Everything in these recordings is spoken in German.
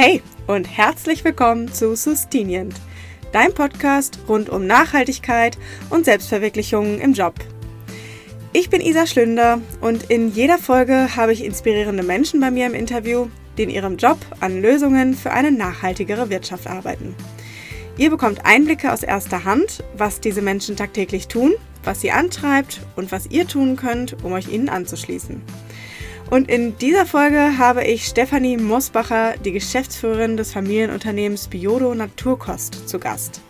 Hey und herzlich willkommen zu Sustinient, dein Podcast rund um Nachhaltigkeit und Selbstverwirklichung im Job. Ich bin Isa Schlünder und in jeder Folge habe ich inspirierende Menschen bei mir im Interview, die in ihrem Job an Lösungen für eine nachhaltigere Wirtschaft arbeiten. Ihr bekommt Einblicke aus erster Hand, was diese Menschen tagtäglich tun, was sie antreibt und was ihr tun könnt, um euch ihnen anzuschließen. Und in dieser Folge habe ich Stefanie Mosbacher, die Geschäftsführerin des Familienunternehmens Biodo Naturkost, zu Gast.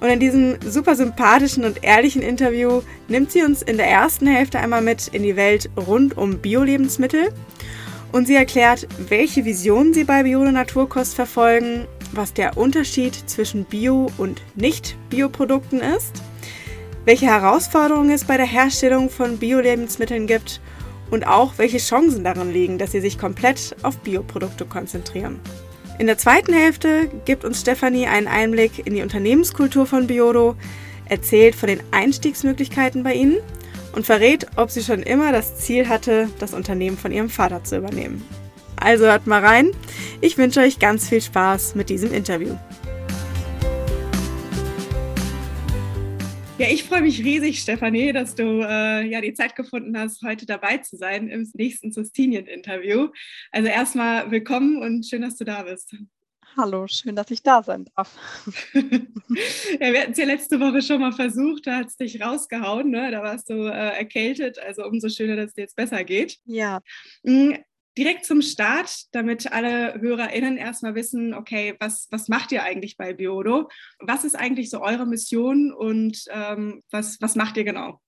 Und in diesem super sympathischen und ehrlichen Interview nimmt sie uns in der ersten Hälfte einmal mit in die Welt rund um Bio-Lebensmittel. Und sie erklärt, welche Visionen sie bei Biodo Naturkost verfolgen, was der Unterschied zwischen Bio- und Nicht-Bio-Produkten ist, welche Herausforderungen es bei der Herstellung von Bio-Lebensmitteln gibt und auch welche Chancen darin liegen, dass sie sich komplett auf Bioprodukte konzentrieren. In der zweiten Hälfte gibt uns Stefanie einen Einblick in die Unternehmenskultur von Biodo, erzählt von den Einstiegsmöglichkeiten bei ihnen und verrät, ob sie schon immer das Ziel hatte, das Unternehmen von ihrem Vater zu übernehmen. Also hört mal rein. Ich wünsche euch ganz viel Spaß mit diesem Interview. Ja, ich freue mich riesig, Stefanie, dass du äh, ja die Zeit gefunden hast, heute dabei zu sein im nächsten Sustinien-Interview. Also erstmal willkommen und schön, dass du da bist. Hallo, schön, dass ich da sein darf. ja, wir hatten es ja letzte Woche schon mal versucht, da hat es dich rausgehauen, ne? da warst du äh, erkältet, also umso schöner, dass es dir jetzt besser geht. Ja. Direkt zum Start, damit alle HörerInnen erstmal wissen, okay, was, was macht ihr eigentlich bei Biodo? Was ist eigentlich so eure Mission und ähm, was, was macht ihr genau?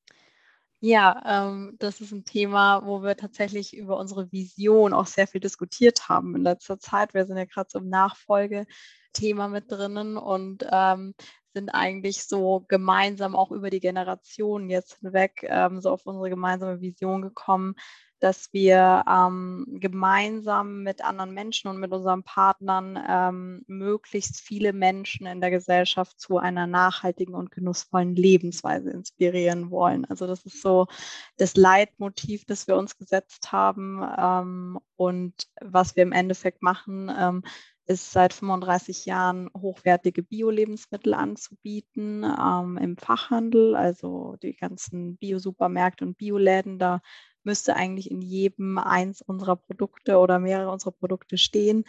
Ja, ähm, das ist ein Thema, wo wir tatsächlich über unsere Vision auch sehr viel diskutiert haben in letzter Zeit. Wir sind ja gerade so im Nachfolgethema mit drinnen und ähm, sind eigentlich so gemeinsam auch über die Generationen jetzt hinweg ähm, so auf unsere gemeinsame Vision gekommen, dass wir ähm, gemeinsam mit anderen Menschen und mit unseren Partnern ähm, möglichst viele Menschen in der Gesellschaft zu einer nachhaltigen und genussvollen Lebensweise inspirieren wollen. Also das ist so das Leitmotiv, das wir uns gesetzt haben ähm, und was wir im Endeffekt machen ähm, ist seit 35 Jahren hochwertige Bio-Lebensmittel anzubieten ähm, im Fachhandel, also die ganzen Bio-Supermärkte und Bioläden. Da müsste eigentlich in jedem eins unserer Produkte oder mehrere unserer Produkte stehen.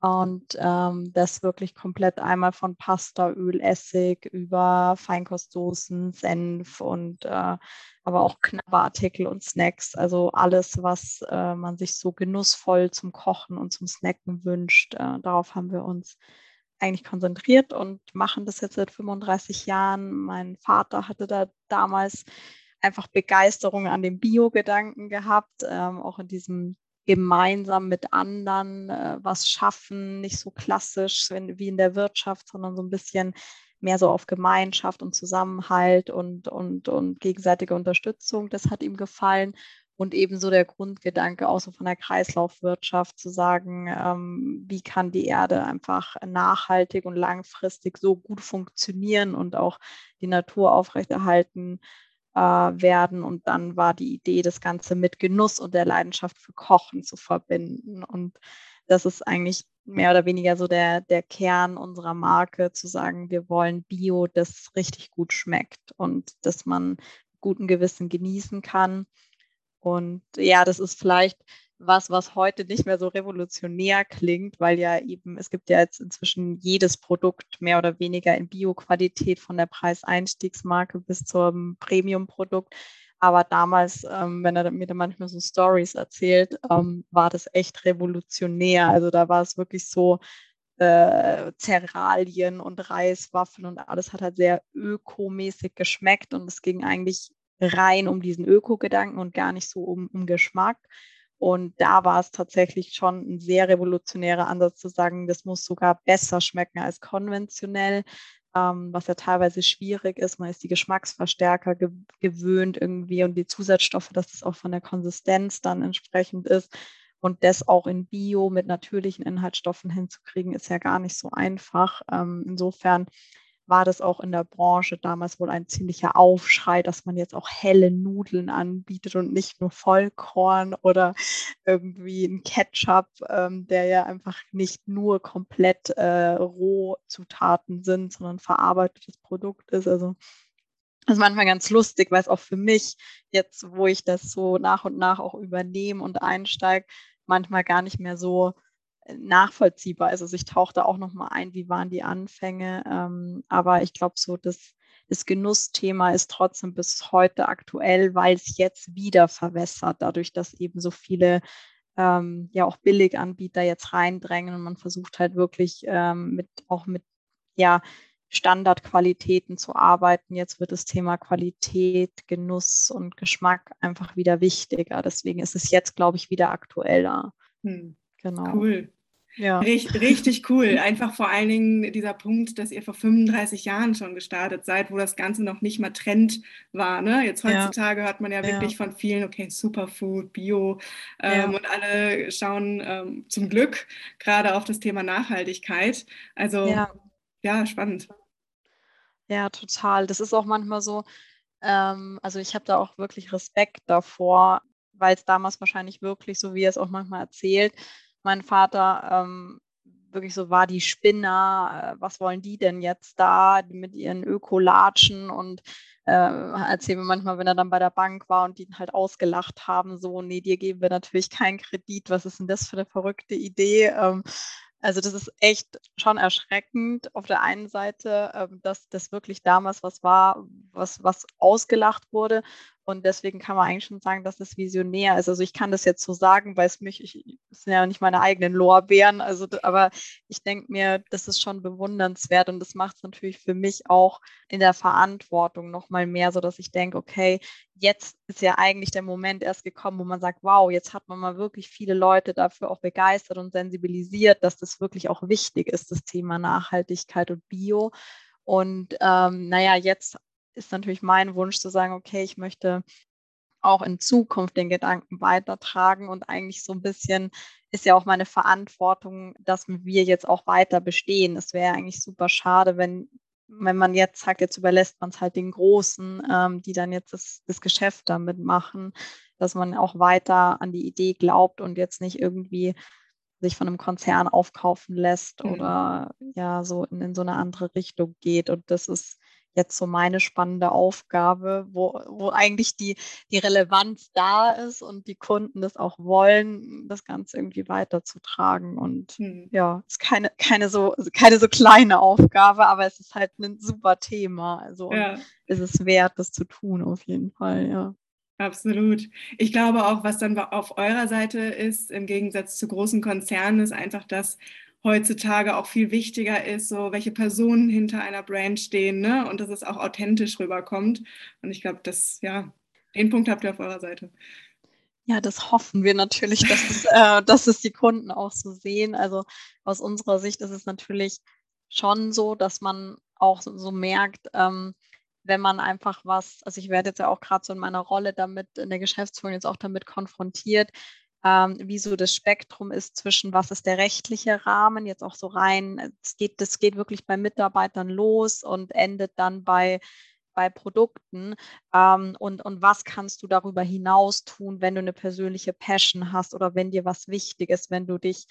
Und ähm, das wirklich komplett einmal von Pasta, Öl, Essig über Feinkostsoßen, Senf und äh, aber auch Knabberartikel und Snacks. Also alles, was äh, man sich so genussvoll zum Kochen und zum Snacken wünscht. Äh, darauf haben wir uns eigentlich konzentriert und machen das jetzt seit 35 Jahren. Mein Vater hatte da damals einfach Begeisterung an dem Bio-Gedanken gehabt, ähm, auch in diesem gemeinsam mit anderen äh, was schaffen, nicht so klassisch wie in der Wirtschaft, sondern so ein bisschen mehr so auf Gemeinschaft und Zusammenhalt und, und, und gegenseitige Unterstützung. Das hat ihm gefallen. Und ebenso der Grundgedanke auch so von der Kreislaufwirtschaft zu sagen, ähm, wie kann die Erde einfach nachhaltig und langfristig so gut funktionieren und auch die Natur aufrechterhalten, äh, werden. Und dann war die Idee, das Ganze mit Genuss und der Leidenschaft für Kochen zu verbinden. Und das ist eigentlich mehr oder weniger so der, der Kern unserer Marke, zu sagen, wir wollen Bio, das richtig gut schmeckt und dass man guten Gewissen genießen kann. Und ja, das ist vielleicht was, was heute nicht mehr so revolutionär klingt, weil ja eben, es gibt ja jetzt inzwischen jedes Produkt mehr oder weniger in Bio-Qualität von der Preiseinstiegsmarke bis zum Premium-Produkt. Aber damals, ähm, wenn er mir da manchmal so Stories erzählt, ähm, war das echt revolutionär. Also da war es wirklich so, äh, Cerealien und Reiswaffeln und alles hat halt sehr ökomäßig geschmeckt und es ging eigentlich rein um diesen Öko-Gedanken und gar nicht so um, um Geschmack. Und da war es tatsächlich schon ein sehr revolutionärer Ansatz zu sagen, das muss sogar besser schmecken als konventionell, ähm, was ja teilweise schwierig ist. Man ist die Geschmacksverstärker ge gewöhnt irgendwie und die Zusatzstoffe, dass das auch von der Konsistenz dann entsprechend ist. Und das auch in Bio mit natürlichen Inhaltsstoffen hinzukriegen, ist ja gar nicht so einfach. Ähm, insofern war das auch in der Branche damals wohl ein ziemlicher Aufschrei, dass man jetzt auch helle Nudeln anbietet und nicht nur Vollkorn oder irgendwie ein Ketchup, ähm, der ja einfach nicht nur komplett äh, Rohzutaten sind, sondern verarbeitetes Produkt ist. Also das ist manchmal ganz lustig, weil es auch für mich jetzt, wo ich das so nach und nach auch übernehme und einsteige, manchmal gar nicht mehr so nachvollziehbar ist. Also ich tauchte auch nochmal ein, wie waren die Anfänge. Ähm, aber ich glaube, so das, das Genussthema ist trotzdem bis heute aktuell, weil es jetzt wieder verwässert, dadurch, dass eben so viele ähm, ja auch Billiganbieter jetzt reindrängen und man versucht halt wirklich ähm, mit auch mit ja Standardqualitäten zu arbeiten. Jetzt wird das Thema Qualität, Genuss und Geschmack einfach wieder wichtiger. Deswegen ist es jetzt, glaube ich, wieder aktueller. Hm. Genau. Cool. Ja. Richtig, richtig cool. Einfach vor allen Dingen dieser Punkt, dass ihr vor 35 Jahren schon gestartet seid, wo das Ganze noch nicht mal Trend war. Ne? Jetzt heutzutage ja. hört man ja wirklich ja. von vielen, okay, Superfood, Bio ähm, und alle schauen ähm, zum Glück gerade auf das Thema Nachhaltigkeit. Also ja, spannend. Ja, total. Das ist auch manchmal so, ähm, also ich habe da auch wirklich Respekt davor, weil es damals wahrscheinlich wirklich, so wie er es auch manchmal erzählt, mein Vater ähm, wirklich so war, die Spinner, äh, was wollen die denn jetzt da mit ihren Ökolatschen und äh, erzählen wir manchmal, wenn er dann bei der Bank war und die ihn halt ausgelacht haben, so, nee, dir geben wir natürlich keinen Kredit, was ist denn das für eine verrückte Idee? Ähm, also das ist echt schon erschreckend auf der einen Seite, ähm, dass das wirklich damals was war, was, was ausgelacht wurde. Und deswegen kann man eigentlich schon sagen, dass es visionär ist. Also ich kann das jetzt so sagen, weil es mich, ich, es sind ja nicht meine eigenen Lorbeeren, also aber ich denke mir, das ist schon bewundernswert und das macht es natürlich für mich auch in der Verantwortung nochmal mehr, so dass ich denke, okay, jetzt ist ja eigentlich der Moment erst gekommen, wo man sagt, wow, jetzt hat man mal wirklich viele Leute dafür auch begeistert und sensibilisiert, dass das wirklich auch wichtig ist, das Thema Nachhaltigkeit und Bio. Und ähm, naja, jetzt ist natürlich mein Wunsch zu sagen, okay, ich möchte auch in Zukunft den Gedanken weitertragen und eigentlich so ein bisschen ist ja auch meine Verantwortung, dass wir jetzt auch weiter bestehen. Es wäre eigentlich super schade, wenn, wenn man jetzt sagt, jetzt überlässt man es halt den Großen, ähm, die dann jetzt das, das Geschäft damit machen, dass man auch weiter an die Idee glaubt und jetzt nicht irgendwie sich von einem Konzern aufkaufen lässt mhm. oder ja so in, in so eine andere Richtung geht. Und das ist jetzt so meine spannende Aufgabe, wo, wo eigentlich die, die Relevanz da ist und die Kunden das auch wollen, das Ganze irgendwie weiterzutragen. Und hm. ja, ist keine, keine, so, keine so kleine Aufgabe, aber es ist halt ein super Thema. Also ja. ist es wert, das zu tun, auf jeden Fall, ja. Absolut. Ich glaube auch, was dann auf eurer Seite ist, im Gegensatz zu großen Konzernen, ist einfach, dass heutzutage auch viel wichtiger ist, so welche Personen hinter einer Brand stehen ne? und dass es auch authentisch rüberkommt. Und ich glaube, das, ja, den Punkt habt ihr auf eurer Seite. Ja, das hoffen wir natürlich, dass es, äh, dass es die Kunden auch so sehen. Also aus unserer Sicht ist es natürlich schon so, dass man auch so, so merkt, ähm, wenn man einfach was, also ich werde jetzt ja auch gerade so in meiner Rolle damit, in der Geschäftsführung jetzt auch damit konfrontiert, ähm, wie so das Spektrum ist zwischen, was ist der rechtliche Rahmen, jetzt auch so rein, es geht, das geht wirklich bei Mitarbeitern los und endet dann bei bei Produkten ähm, und, und was kannst du darüber hinaus tun, wenn du eine persönliche Passion hast oder wenn dir was wichtig ist, wenn du dich,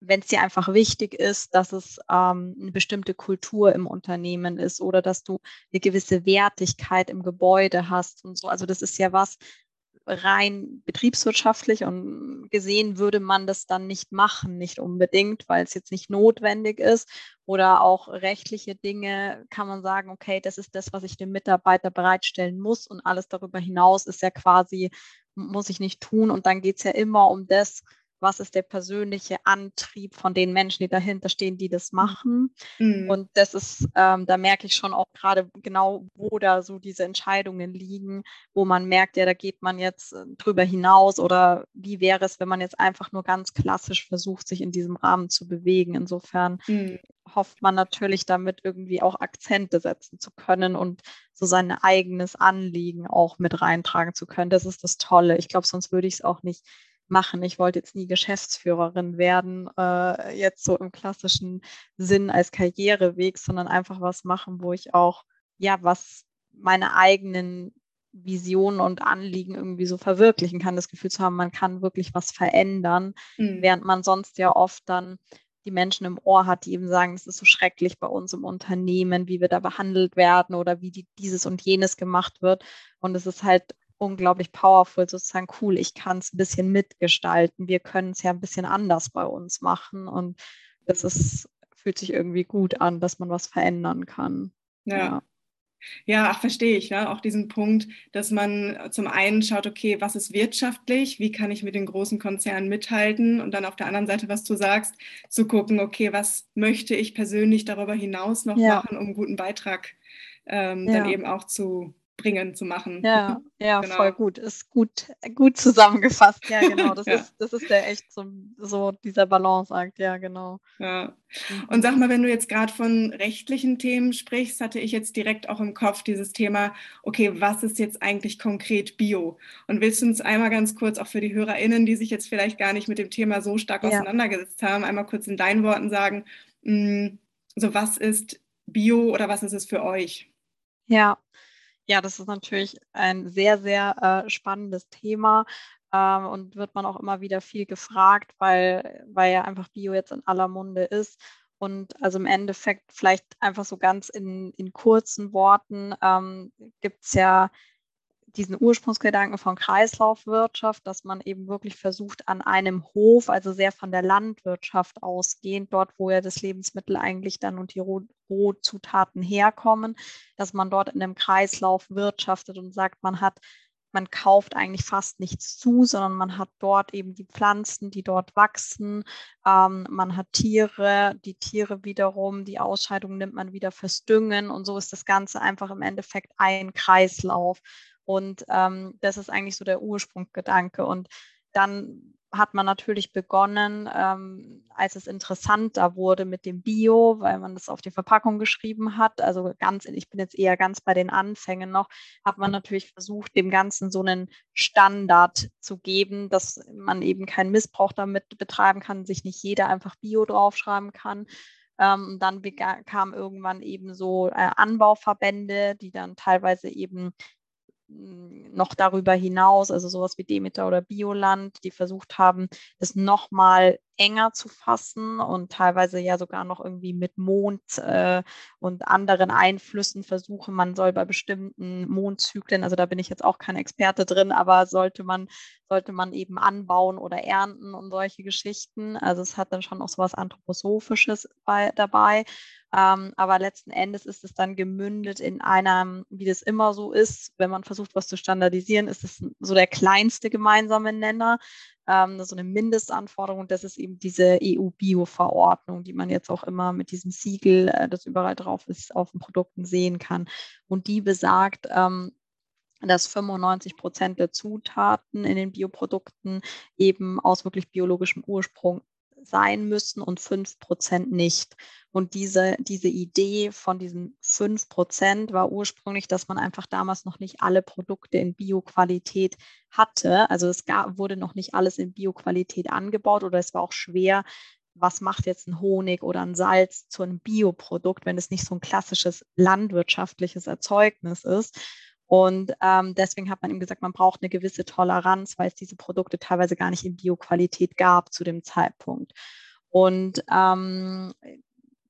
wenn es dir einfach wichtig ist, dass es ähm, eine bestimmte Kultur im Unternehmen ist oder dass du eine gewisse Wertigkeit im Gebäude hast und so. Also das ist ja was, rein betriebswirtschaftlich und gesehen würde man das dann nicht machen, nicht unbedingt, weil es jetzt nicht notwendig ist. Oder auch rechtliche Dinge kann man sagen, okay, das ist das, was ich dem Mitarbeiter bereitstellen muss und alles darüber hinaus ist ja quasi, muss ich nicht tun. Und dann geht es ja immer um das, was ist der persönliche Antrieb von den Menschen, die dahinter stehen, die das machen. Mhm. Und das ist, ähm, da merke ich schon auch gerade genau, wo da so diese Entscheidungen liegen, wo man merkt, ja, da geht man jetzt äh, drüber hinaus oder wie wäre es, wenn man jetzt einfach nur ganz klassisch versucht, sich in diesem Rahmen zu bewegen. Insofern mhm. hofft man natürlich damit irgendwie auch Akzente setzen zu können und so sein eigenes Anliegen auch mit reintragen zu können. Das ist das Tolle. Ich glaube, sonst würde ich es auch nicht machen. Ich wollte jetzt nie Geschäftsführerin werden, äh, jetzt so im klassischen Sinn als Karriereweg, sondern einfach was machen, wo ich auch, ja, was meine eigenen Visionen und Anliegen irgendwie so verwirklichen kann, das Gefühl zu haben, man kann wirklich was verändern, mhm. während man sonst ja oft dann die Menschen im Ohr hat, die eben sagen, es ist so schrecklich bei uns im Unternehmen, wie wir da behandelt werden oder wie die, dieses und jenes gemacht wird. Und es ist halt unglaublich powerful, sozusagen cool, ich kann es ein bisschen mitgestalten. Wir können es ja ein bisschen anders bei uns machen. Und das ist, fühlt sich irgendwie gut an, dass man was verändern kann. ja. ja. Ja, ach, verstehe ich. Ja. Auch diesen Punkt, dass man zum einen schaut, okay, was ist wirtschaftlich, wie kann ich mit den großen Konzernen mithalten und dann auf der anderen Seite, was du sagst, zu gucken, okay, was möchte ich persönlich darüber hinaus noch ja. machen, um einen guten Beitrag ähm, ja. dann eben auch zu bringen, zu machen. Ja, ja, genau. voll gut. Ist gut, gut zusammengefasst. Ja, genau. Das, ja. Ist, das ist der echt so, so dieser Balanceakt, ja, genau. Ja. Und sag mal, wenn du jetzt gerade von rechtlichen Themen sprichst, hatte ich jetzt direkt auch im Kopf dieses Thema, okay, was ist jetzt eigentlich konkret Bio? Und willst du uns einmal ganz kurz auch für die HörerInnen, die sich jetzt vielleicht gar nicht mit dem Thema so stark ja. auseinandergesetzt haben, einmal kurz in deinen Worten sagen, mh, mm, so was ist Bio oder was ist es für euch? Ja, ja, das ist natürlich ein sehr, sehr äh, spannendes Thema ähm, und wird man auch immer wieder viel gefragt, weil, weil ja einfach Bio jetzt in aller Munde ist. Und also im Endeffekt vielleicht einfach so ganz in, in kurzen Worten ähm, gibt es ja diesen Ursprungsgedanken von Kreislaufwirtschaft, dass man eben wirklich versucht, an einem Hof, also sehr von der Landwirtschaft ausgehend, dort, wo ja das Lebensmittel eigentlich dann und die Rohzutaten herkommen, dass man dort in einem Kreislauf wirtschaftet und sagt, man hat man kauft eigentlich fast nichts zu, sondern man hat dort eben die Pflanzen, die dort wachsen. Ähm, man hat Tiere, die Tiere wiederum, die Ausscheidung nimmt man wieder fürs Düngen und so ist das Ganze einfach im Endeffekt ein Kreislauf. Und ähm, das ist eigentlich so der Ursprungsgedanke. Und dann hat man natürlich begonnen, ähm, als es interessanter wurde mit dem Bio, weil man das auf die Verpackung geschrieben hat. Also ganz, ich bin jetzt eher ganz bei den Anfängen noch, hat man natürlich versucht, dem Ganzen so einen Standard zu geben, dass man eben keinen Missbrauch damit betreiben kann, sich nicht jeder einfach Bio draufschreiben kann. Ähm, dann kam irgendwann eben so äh, Anbauverbände, die dann teilweise eben noch darüber hinaus, also sowas wie Demeter oder Bioland, die versucht haben, das nochmal enger zu fassen und teilweise ja sogar noch irgendwie mit Mond äh, und anderen Einflüssen versuchen. Man soll bei bestimmten Mondzyklen, also da bin ich jetzt auch kein Experte drin, aber sollte man, sollte man eben anbauen oder ernten und solche Geschichten. Also es hat dann schon auch sowas Anthroposophisches bei, dabei. Ähm, aber letzten Endes ist es dann gemündet in einem, wie das immer so ist, wenn man versucht, was zu standardisieren, ist es so der kleinste gemeinsame Nenner, ähm, so eine Mindestanforderung. Das ist eben diese EU-Bio-Verordnung, die man jetzt auch immer mit diesem Siegel, äh, das überall drauf ist, auf den Produkten sehen kann. Und die besagt, ähm, dass 95 Prozent der Zutaten in den Bioprodukten eben aus wirklich biologischem Ursprung sein müssen und 5 Prozent nicht. Und diese, diese Idee von diesen 5 Prozent war ursprünglich, dass man einfach damals noch nicht alle Produkte in Bioqualität hatte. Also es gab, wurde noch nicht alles in Bioqualität angebaut oder es war auch schwer, was macht jetzt ein Honig oder ein Salz zu einem Bioprodukt, wenn es nicht so ein klassisches landwirtschaftliches Erzeugnis ist. Und ähm, deswegen hat man ihm gesagt, man braucht eine gewisse Toleranz, weil es diese Produkte teilweise gar nicht in Bioqualität gab zu dem Zeitpunkt. Und ähm,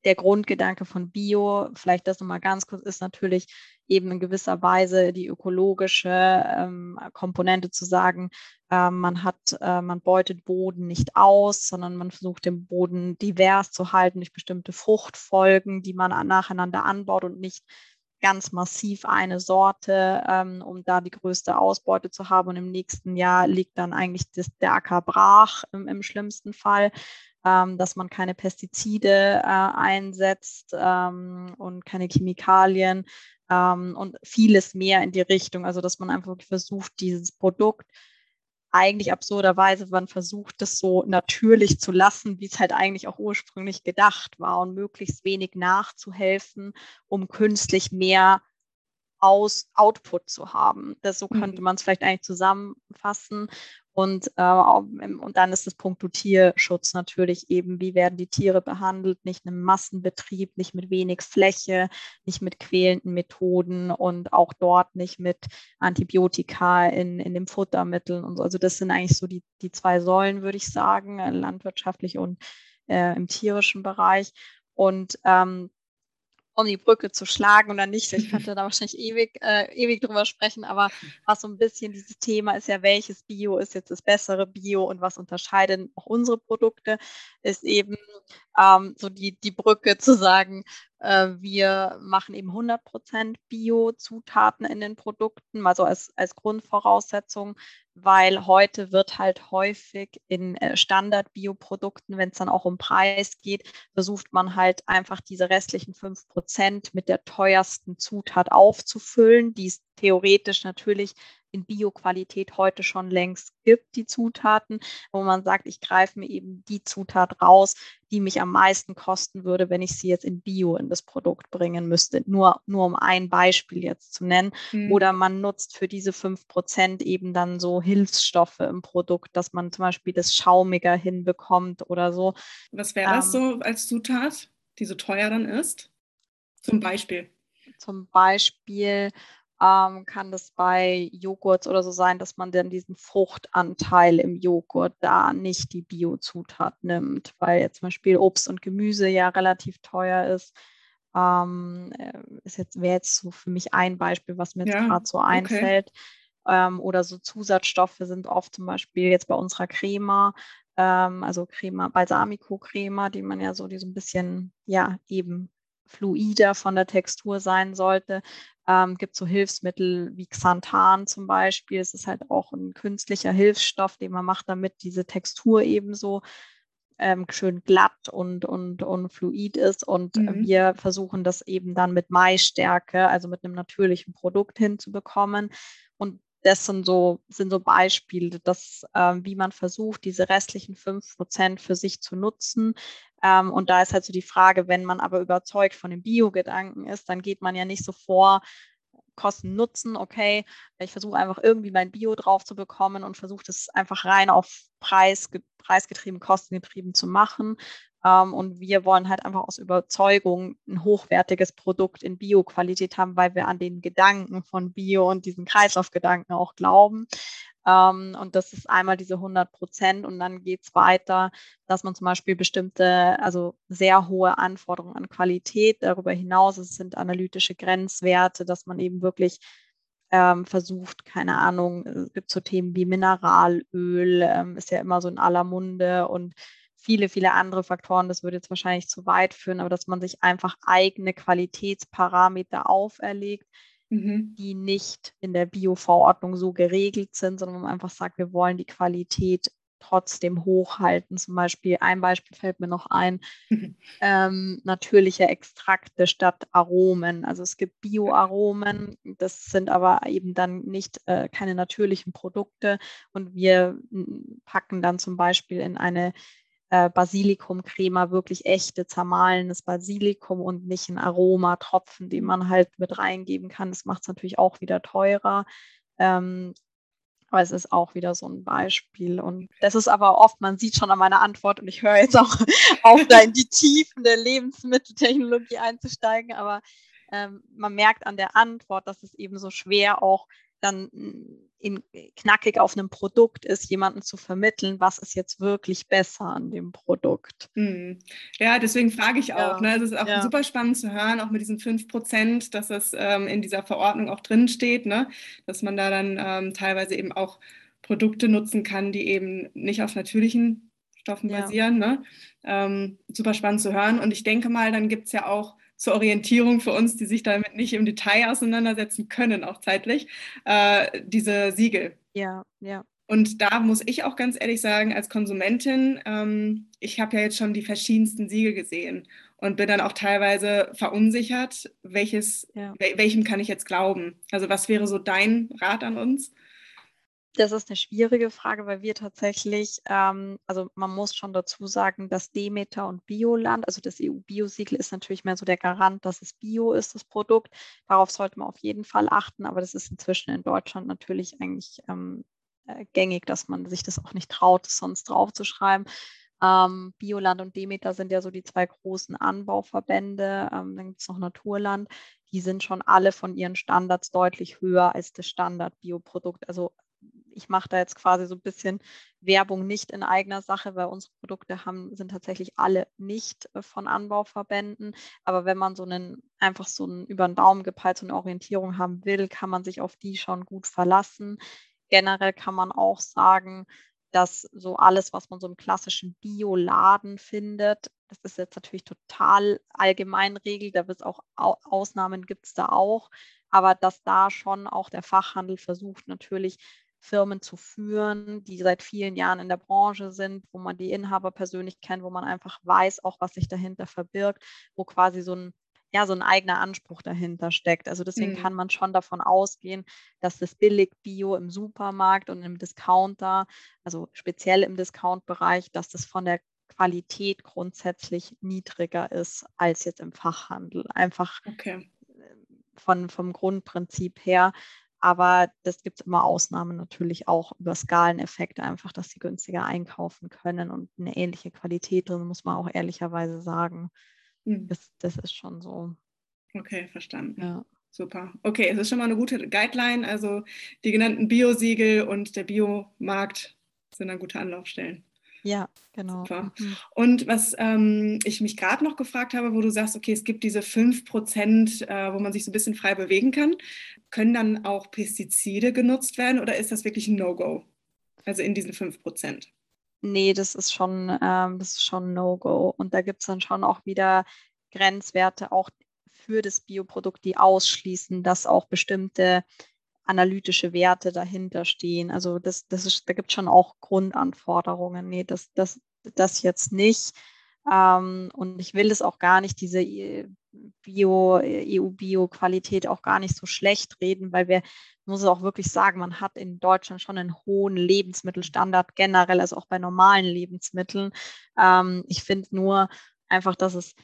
der Grundgedanke von Bio, vielleicht das nochmal ganz kurz, ist natürlich eben in gewisser Weise die ökologische ähm, Komponente zu sagen, äh, man hat, äh, man beutet Boden nicht aus, sondern man versucht den Boden divers zu halten durch bestimmte Fruchtfolgen, die man nacheinander anbaut und nicht ganz massiv eine Sorte, ähm, um da die größte Ausbeute zu haben. Und im nächsten Jahr liegt dann eigentlich das, der Acker brach im, im schlimmsten Fall, ähm, dass man keine Pestizide äh, einsetzt ähm, und keine Chemikalien ähm, und vieles mehr in die Richtung. Also dass man einfach versucht, dieses Produkt eigentlich absurderweise, man versucht, das so natürlich zu lassen, wie es halt eigentlich auch ursprünglich gedacht war und möglichst wenig nachzuhelfen, um künstlich mehr aus Output zu haben. Das, so könnte mhm. man es vielleicht eigentlich zusammenfassen. Und, äh, und dann ist das Punkt Tierschutz natürlich eben, wie werden die Tiere behandelt, nicht im Massenbetrieb, nicht mit wenig Fläche, nicht mit quälenden Methoden und auch dort nicht mit Antibiotika in, in den Futtermitteln und so. Also das sind eigentlich so die, die zwei Säulen, würde ich sagen, äh, landwirtschaftlich und äh, im tierischen Bereich. Und ähm, um die Brücke zu schlagen oder nicht. Ich könnte da wahrscheinlich ewig, äh, ewig drüber sprechen, aber was so ein bisschen dieses Thema ist ja, welches Bio ist jetzt das bessere Bio und was unterscheiden auch unsere Produkte, ist eben ähm, so die, die Brücke zu sagen, äh, wir machen eben 100% Bio-Zutaten in den Produkten, also als, als Grundvoraussetzung, weil heute wird halt häufig in äh, Standard-Bioprodukten, wenn es dann auch um Preis geht, versucht man halt einfach diese restlichen 5% mit der teuersten Zutat aufzufüllen, die es theoretisch natürlich in Bio-Qualität heute schon längst gibt, die Zutaten, wo man sagt, ich greife mir eben die Zutat raus, die mich am meisten kosten würde, wenn ich sie jetzt in Bio in das Produkt bringen müsste. Nur, nur um ein Beispiel jetzt zu nennen. Mhm. Oder man nutzt für diese 5% eben dann so Hilfsstoffe im Produkt, dass man zum Beispiel das schaumiger hinbekommt oder so. Was wäre das ähm, so als Zutat, die so teuer dann ist? Zum Beispiel. Zum Beispiel ähm, kann das bei Joghurts oder so sein, dass man dann diesen Fruchtanteil im Joghurt da nicht die Biozutat nimmt, weil jetzt zum Beispiel Obst und Gemüse ja relativ teuer ist. Ähm, äh, ist jetzt, wäre jetzt so für mich ein Beispiel, was mir ja, gerade so einfällt. Okay. Ähm, oder so Zusatzstoffe sind oft zum Beispiel jetzt bei unserer Crema, ähm, also Crema, Balsamico-Crema, die man ja so, die so ein bisschen, ja, eben fluider von der Textur sein sollte. Ähm, gibt so Hilfsmittel wie Xanthan zum Beispiel. Es ist halt auch ein künstlicher Hilfsstoff, den man macht, damit diese Textur ebenso ähm, schön glatt und, und, und fluid ist. Und mhm. wir versuchen das eben dann mit Maisstärke, also mit einem natürlichen Produkt hinzubekommen. Und das sind so, sind so Beispiele, dass, ähm, wie man versucht, diese restlichen 5% für sich zu nutzen. Ähm, und da ist halt so die Frage, wenn man aber überzeugt von dem Bio-Gedanken ist, dann geht man ja nicht so vor, Kosten Nutzen, okay, ich versuche einfach irgendwie mein Bio drauf zu bekommen und versuche das einfach rein auf Preis, preisgetrieben, kostengetrieben zu machen. Ähm, und wir wollen halt einfach aus Überzeugung ein hochwertiges Produkt in Bio-Qualität haben, weil wir an den Gedanken von Bio und diesen Kreislaufgedanken auch glauben. Ähm, und das ist einmal diese 100 Prozent und dann geht es weiter, dass man zum Beispiel bestimmte, also sehr hohe Anforderungen an Qualität darüber hinaus, es sind analytische Grenzwerte, dass man eben wirklich ähm, versucht, keine Ahnung, es gibt so Themen wie Mineralöl, ähm, ist ja immer so in aller Munde und viele, viele andere Faktoren, das würde jetzt wahrscheinlich zu weit führen, aber dass man sich einfach eigene Qualitätsparameter auferlegt, mhm. die nicht in der Bio-Verordnung so geregelt sind, sondern man einfach sagt, wir wollen die Qualität trotzdem hochhalten. Zum Beispiel, ein Beispiel fällt mir noch ein, mhm. ähm, natürliche Extrakte statt Aromen. Also es gibt Bioaromen, das sind aber eben dann nicht äh, keine natürlichen Produkte und wir packen dann zum Beispiel in eine äh, Basilikumcrema wirklich echte zermahlenes Basilikum und nicht ein Aromatropfen, den man halt mit reingeben kann. Das macht es natürlich auch wieder teurer. Ähm, aber es ist auch wieder so ein Beispiel. Und das ist aber oft, man sieht schon an meiner Antwort und ich höre jetzt auch auf, da in die Tiefen der Lebensmitteltechnologie einzusteigen. Aber ähm, man merkt an der Antwort, dass es eben so schwer auch dann in, knackig auf einem Produkt ist, jemanden zu vermitteln, was ist jetzt wirklich besser an dem Produkt. Hm. Ja, deswegen frage ich auch. Ja. Ne? Es ist auch ja. super spannend zu hören, auch mit diesen 5 Prozent, dass es ähm, in dieser Verordnung auch drin steht, ne? dass man da dann ähm, teilweise eben auch Produkte nutzen kann, die eben nicht auf natürlichen Stoffen ja. basieren. Ne? Ähm, super spannend zu hören. Und ich denke mal, dann gibt es ja auch zur Orientierung für uns, die sich damit nicht im Detail auseinandersetzen können, auch zeitlich, äh, diese Siegel. Ja, ja. Und da muss ich auch ganz ehrlich sagen, als Konsumentin, ähm, ich habe ja jetzt schon die verschiedensten Siegel gesehen und bin dann auch teilweise verunsichert, welches, ja. welchem kann ich jetzt glauben? Also was wäre so dein Rat an uns? Das ist eine schwierige Frage, weil wir tatsächlich, ähm, also man muss schon dazu sagen, dass Demeter und Bioland, also das EU-Biosiegel ist natürlich mehr so der Garant, dass es Bio ist, das Produkt. Darauf sollte man auf jeden Fall achten, aber das ist inzwischen in Deutschland natürlich eigentlich ähm, äh, gängig, dass man sich das auch nicht traut, das sonst draufzuschreiben. Ähm, Bioland und Demeter sind ja so die zwei großen Anbauverbände. Ähm, dann gibt es noch Naturland. Die sind schon alle von ihren Standards deutlich höher als das Standard-Bioprodukt. Also ich mache da jetzt quasi so ein bisschen Werbung nicht in eigener Sache, weil unsere Produkte haben, sind tatsächlich alle nicht äh, von Anbauverbänden. Aber wenn man so einen, einfach so einen über den Daumen gepeilt, so eine Orientierung haben will, kann man sich auf die schon gut verlassen. Generell kann man auch sagen, dass so alles, was man so im klassischen Bioladen findet, das ist jetzt natürlich total allgemein regelt, da wird es auch Ausnahmen gibt es da auch, aber dass da schon auch der Fachhandel versucht, natürlich Firmen zu führen, die seit vielen Jahren in der Branche sind, wo man die Inhaber persönlich kennt, wo man einfach weiß, auch was sich dahinter verbirgt, wo quasi so ein ja, so ein eigener Anspruch dahinter steckt. Also deswegen mhm. kann man schon davon ausgehen, dass das Billig-Bio im Supermarkt und im Discounter, also speziell im Discount-Bereich, dass das von der Qualität grundsätzlich niedriger ist als jetzt im Fachhandel. Einfach okay. von, vom Grundprinzip her. Aber das gibt es immer Ausnahmen natürlich auch über Skaleneffekte, einfach, dass sie günstiger einkaufen können und eine ähnliche Qualität drin, muss man auch ehrlicherweise sagen. Mhm. Das, das ist schon so. Okay, verstanden. Ja. Super. Okay, es ist schon mal eine gute Guideline. Also die genannten Biosiegel und der Biomarkt sind dann gute Anlaufstellen. Ja, genau. Super. Mhm. Und was ähm, ich mich gerade noch gefragt habe, wo du sagst, okay, es gibt diese 5 Prozent, äh, wo man sich so ein bisschen frei bewegen kann, können dann auch Pestizide genutzt werden oder ist das wirklich ein No-Go? Also in diesen 5 Prozent? nee, das ist schon, ähm, das ist schon No-Go. Und da gibt es dann schon auch wieder Grenzwerte auch für das Bioprodukt, die ausschließen, dass auch bestimmte analytische Werte dahinter stehen. Also das, das ist, da gibt es schon auch Grundanforderungen. Nee, das, das, das jetzt nicht. Ähm, und ich will es auch gar nicht, diese äh, Bio, EU-Bio-Qualität auch gar nicht so schlecht reden, weil wir, muss es auch wirklich sagen, man hat in Deutschland schon einen hohen Lebensmittelstandard generell, also auch bei normalen Lebensmitteln. Ähm, ich finde nur einfach, dass es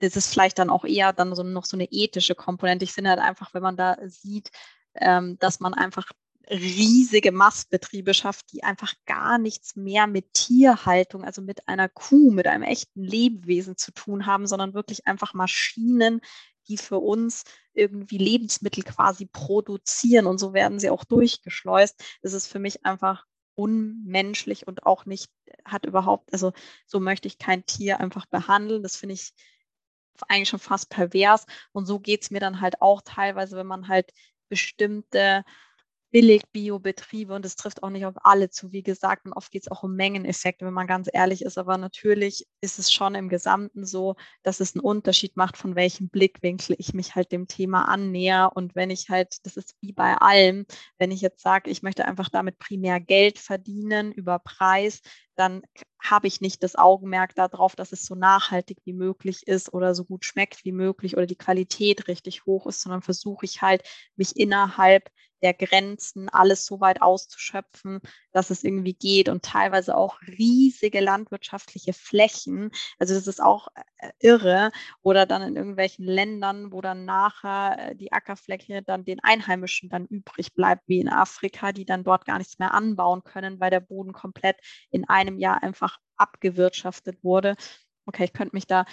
das ist vielleicht dann auch eher dann so noch so eine ethische Komponente. Ich finde halt einfach, wenn man da sieht, ähm, dass man einfach riesige Mastbetriebe schafft, die einfach gar nichts mehr mit Tierhaltung, also mit einer Kuh, mit einem echten Lebewesen zu tun haben, sondern wirklich einfach Maschinen, die für uns irgendwie Lebensmittel quasi produzieren und so werden sie auch durchgeschleust. Das ist für mich einfach unmenschlich und auch nicht, hat überhaupt, also so möchte ich kein Tier einfach behandeln. Das finde ich eigentlich schon fast pervers. Und so geht es mir dann halt auch teilweise, wenn man halt bestimmte Billig-Bio-Betriebe und es trifft auch nicht auf alle zu, wie gesagt. Und oft geht es auch um Mengeneffekte, wenn man ganz ehrlich ist. Aber natürlich ist es schon im Gesamten so, dass es einen Unterschied macht, von welchem Blickwinkel ich mich halt dem Thema annäher. Und wenn ich halt, das ist wie bei allem, wenn ich jetzt sage, ich möchte einfach damit primär Geld verdienen über Preis, dann habe ich nicht das Augenmerk darauf, dass es so nachhaltig wie möglich ist oder so gut schmeckt wie möglich oder die Qualität richtig hoch ist, sondern versuche ich halt, mich innerhalb der Grenzen alles so weit auszuschöpfen, dass es irgendwie geht und teilweise auch riesige landwirtschaftliche Flächen. Also das ist auch äh, irre. Oder dann in irgendwelchen Ländern, wo dann nachher äh, die Ackerfläche dann den Einheimischen dann übrig bleibt, wie in Afrika, die dann dort gar nichts mehr anbauen können, weil der Boden komplett in einem Jahr einfach abgewirtschaftet wurde. Okay, ich könnte mich da,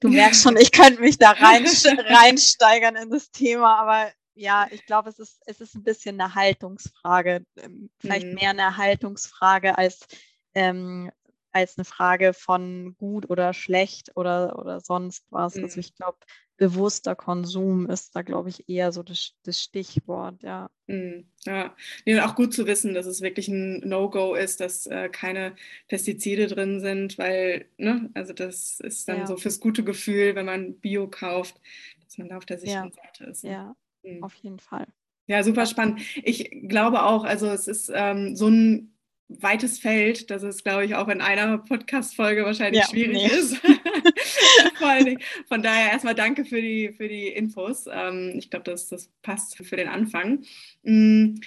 du merkst schon, ich könnte mich da rein, reinsteigern in das Thema, aber ja, ich glaube, es ist, es ist ein bisschen eine Haltungsfrage. Ähm, vielleicht mhm. mehr eine Haltungsfrage als, ähm, als eine Frage von gut oder schlecht oder, oder sonst was. Also mhm. Also ich glaube, bewusster Konsum ist da, glaube ich, eher so das, das Stichwort, ja. Mhm. Ja, ja auch gut zu wissen, dass es wirklich ein No-Go ist, dass äh, keine Pestizide drin sind, weil, ne, also das ist dann ja. so fürs gute Gefühl, wenn man Bio kauft, dass man da auf der sicheren ja. Seite ist. Ne? Ja, mhm. auf jeden Fall. Ja, super spannend. Ich glaube auch, also es ist ähm, so ein weites Feld, dass es, glaube ich, auch in einer Podcast-Folge wahrscheinlich ja, schwierig nee. ist. Von daher erstmal danke für die, für die Infos. Ähm, ich glaube, das, das passt für den Anfang. Mm,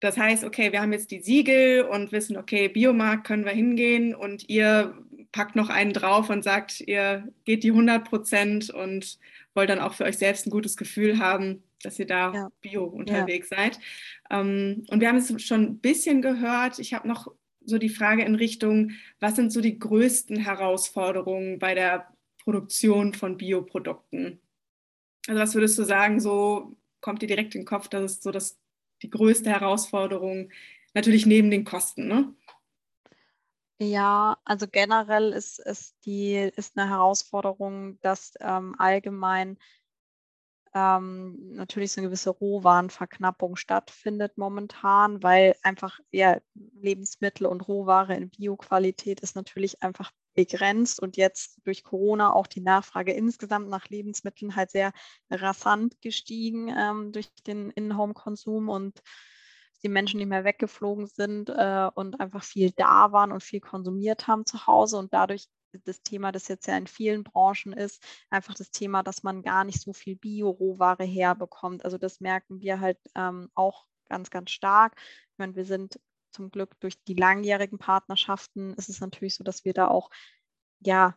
das heißt, okay, wir haben jetzt die Siegel und wissen, okay, Biomarkt können wir hingehen und ihr packt noch einen drauf und sagt, ihr geht die 100 Prozent und wollt dann auch für euch selbst ein gutes Gefühl haben, dass ihr da ja. bio unterwegs ja. seid. Ähm, und wir haben es schon ein bisschen gehört. Ich habe noch so die Frage in Richtung, was sind so die größten Herausforderungen bei der Produktion von Bioprodukten? Also was würdest du sagen, so kommt dir direkt in den Kopf, das ist so das, die größte Herausforderung, natürlich neben den Kosten, ne? Ja, also generell ist, ist, die, ist eine Herausforderung, dass ähm, allgemein ähm, natürlich so eine gewisse Rohwarenverknappung stattfindet momentan, weil einfach ja, Lebensmittel und Rohware in Bioqualität ist natürlich einfach begrenzt und jetzt durch Corona auch die Nachfrage insgesamt nach Lebensmitteln halt sehr rasant gestiegen ähm, durch den In-Home-Konsum und die Menschen nicht mehr weggeflogen sind äh, und einfach viel da waren und viel konsumiert haben zu Hause und dadurch das Thema, das jetzt ja in vielen Branchen ist, einfach das Thema, dass man gar nicht so viel Bio-Rohware herbekommt. Also das merken wir halt ähm, auch ganz, ganz stark. Ich meine, wir sind zum Glück durch die langjährigen Partnerschaften, ist es natürlich so, dass wir da auch ja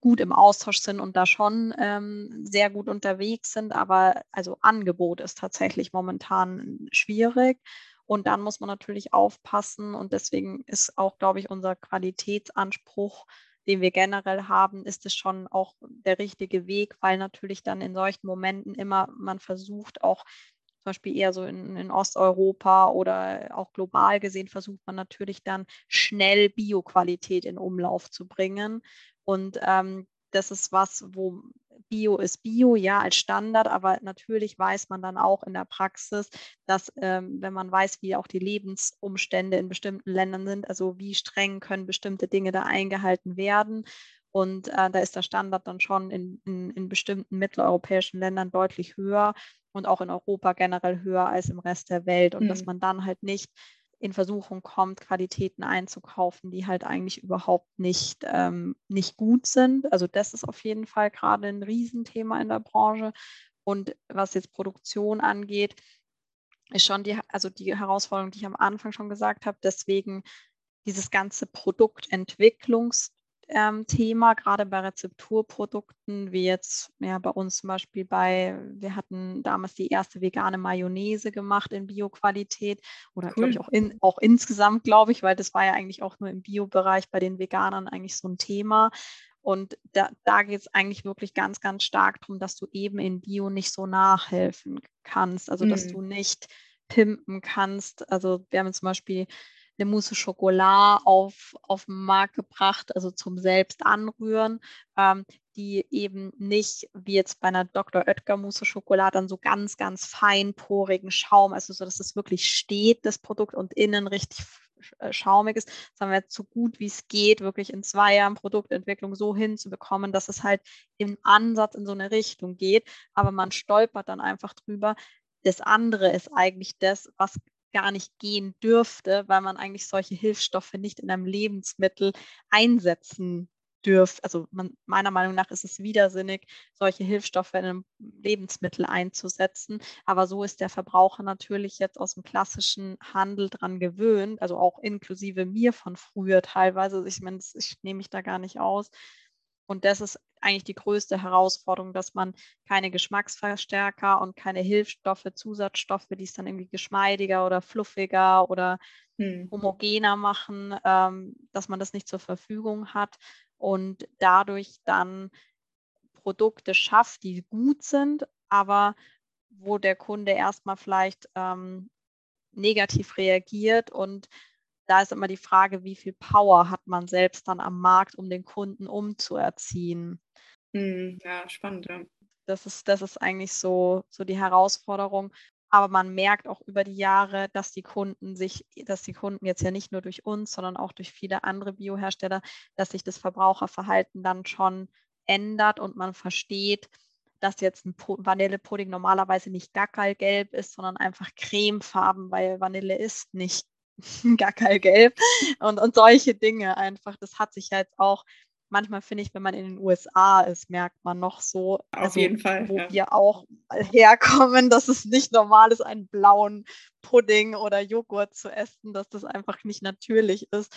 gut im Austausch sind und da schon ähm, sehr gut unterwegs sind. Aber also Angebot ist tatsächlich momentan schwierig. Und dann muss man natürlich aufpassen und deswegen ist auch, glaube ich, unser Qualitätsanspruch den wir generell haben, ist es schon auch der richtige Weg, weil natürlich dann in solchen Momenten immer man versucht, auch zum Beispiel eher so in, in Osteuropa oder auch global gesehen, versucht man natürlich dann schnell Bioqualität in Umlauf zu bringen. Und ähm, das ist was, wo Bio ist Bio, ja, als Standard, aber natürlich weiß man dann auch in der Praxis, dass ähm, wenn man weiß, wie auch die Lebensumstände in bestimmten Ländern sind, also wie streng können bestimmte Dinge da eingehalten werden. Und äh, da ist der Standard dann schon in, in, in bestimmten mitteleuropäischen Ländern deutlich höher und auch in Europa generell höher als im Rest der Welt. Und mhm. dass man dann halt nicht in Versuchung kommt, Qualitäten einzukaufen, die halt eigentlich überhaupt nicht, ähm, nicht gut sind. Also das ist auf jeden Fall gerade ein Riesenthema in der Branche. Und was jetzt Produktion angeht, ist schon die, also die Herausforderung, die ich am Anfang schon gesagt habe. Deswegen dieses ganze Produktentwicklungs- ähm, Thema, gerade bei Rezepturprodukten, wie jetzt ja, bei uns zum Beispiel bei, wir hatten damals die erste vegane Mayonnaise gemacht in Bioqualität oder cool. glaube ich auch, in, auch insgesamt, glaube ich, weil das war ja eigentlich auch nur im Bio-Bereich bei den Veganern eigentlich so ein Thema. Und da, da geht es eigentlich wirklich ganz, ganz stark darum, dass du eben in Bio nicht so nachhelfen kannst. Also, dass mhm. du nicht pimpen kannst. Also, wir haben zum Beispiel eine Mousse Schokolade auf, auf den Markt gebracht, also zum selbst anrühren, ähm, die eben nicht wie jetzt bei einer Dr. Oetker Mousse Schokolade dann so ganz, ganz feinporigen Schaum, also so, dass es wirklich steht, das Produkt und innen richtig äh, schaumig ist, sondern jetzt so gut wie es geht, wirklich in zwei Jahren Produktentwicklung so hinzubekommen, dass es halt im Ansatz in so eine Richtung geht, aber man stolpert dann einfach drüber. Das andere ist eigentlich das, was gar nicht gehen dürfte, weil man eigentlich solche Hilfsstoffe nicht in einem Lebensmittel einsetzen dürfte. Also man, meiner Meinung nach ist es widersinnig, solche Hilfsstoffe in einem Lebensmittel einzusetzen. Aber so ist der Verbraucher natürlich jetzt aus dem klassischen Handel dran gewöhnt, also auch inklusive mir von früher teilweise. Ich meine, ich nehme mich da gar nicht aus. Und das ist eigentlich die größte Herausforderung, dass man keine Geschmacksverstärker und keine Hilfsstoffe, Zusatzstoffe, die es dann irgendwie geschmeidiger oder fluffiger oder hm. homogener machen, ähm, dass man das nicht zur Verfügung hat und dadurch dann Produkte schafft, die gut sind, aber wo der Kunde erstmal vielleicht ähm, negativ reagiert und da ist immer die Frage, wie viel Power hat man selbst dann am Markt, um den Kunden umzuerziehen. Hm, ja, spannend. Ja. Das ist, das ist eigentlich so, so die Herausforderung. Aber man merkt auch über die Jahre, dass die Kunden sich, dass die Kunden jetzt ja nicht nur durch uns, sondern auch durch viele andere Biohersteller, dass sich das Verbraucherverhalten dann schon ändert und man versteht, dass jetzt ein Vanillepudding normalerweise nicht gackerlgelb ist, sondern einfach cremefarben, weil Vanille ist nicht gar kein Gelb und, und solche Dinge einfach. Das hat sich jetzt auch manchmal finde ich, wenn man in den USA ist, merkt man noch so, auf also, jeden Fall, wo ja. wir auch herkommen, dass es nicht normal ist, einen blauen Pudding oder Joghurt zu essen, dass das einfach nicht natürlich ist.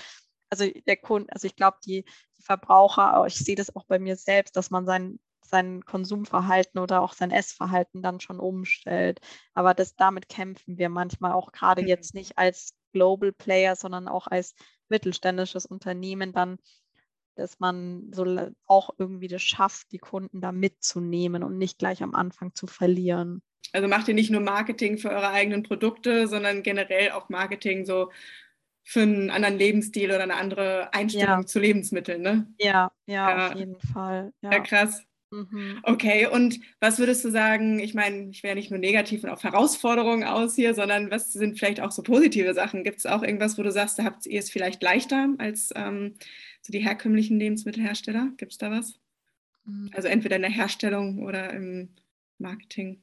Also der Kunde, also ich glaube, die, die Verbraucher, ich sehe das auch bei mir selbst, dass man sein, sein Konsumverhalten oder auch sein Essverhalten dann schon umstellt. Aber das, damit kämpfen wir manchmal auch gerade mhm. jetzt nicht als Global Player, sondern auch als mittelständisches Unternehmen dann dass man so auch irgendwie das schafft, die Kunden da mitzunehmen und nicht gleich am Anfang zu verlieren. Also macht ihr nicht nur Marketing für eure eigenen Produkte, sondern generell auch Marketing so für einen anderen Lebensstil oder eine andere Einstellung ja. zu Lebensmitteln, ne? Ja, ja, ja. auf jeden Fall. Ja, ja krass. Mhm. Okay, und was würdest du sagen? Ich meine, ich wäre nicht nur negativ und auf Herausforderungen aus hier, sondern was sind vielleicht auch so positive Sachen? Gibt es auch irgendwas, wo du sagst, da habt ihr es vielleicht leichter als ähm, so die herkömmlichen Lebensmittelhersteller? Gibt es da was? Mhm. Also entweder in der Herstellung oder im Marketing?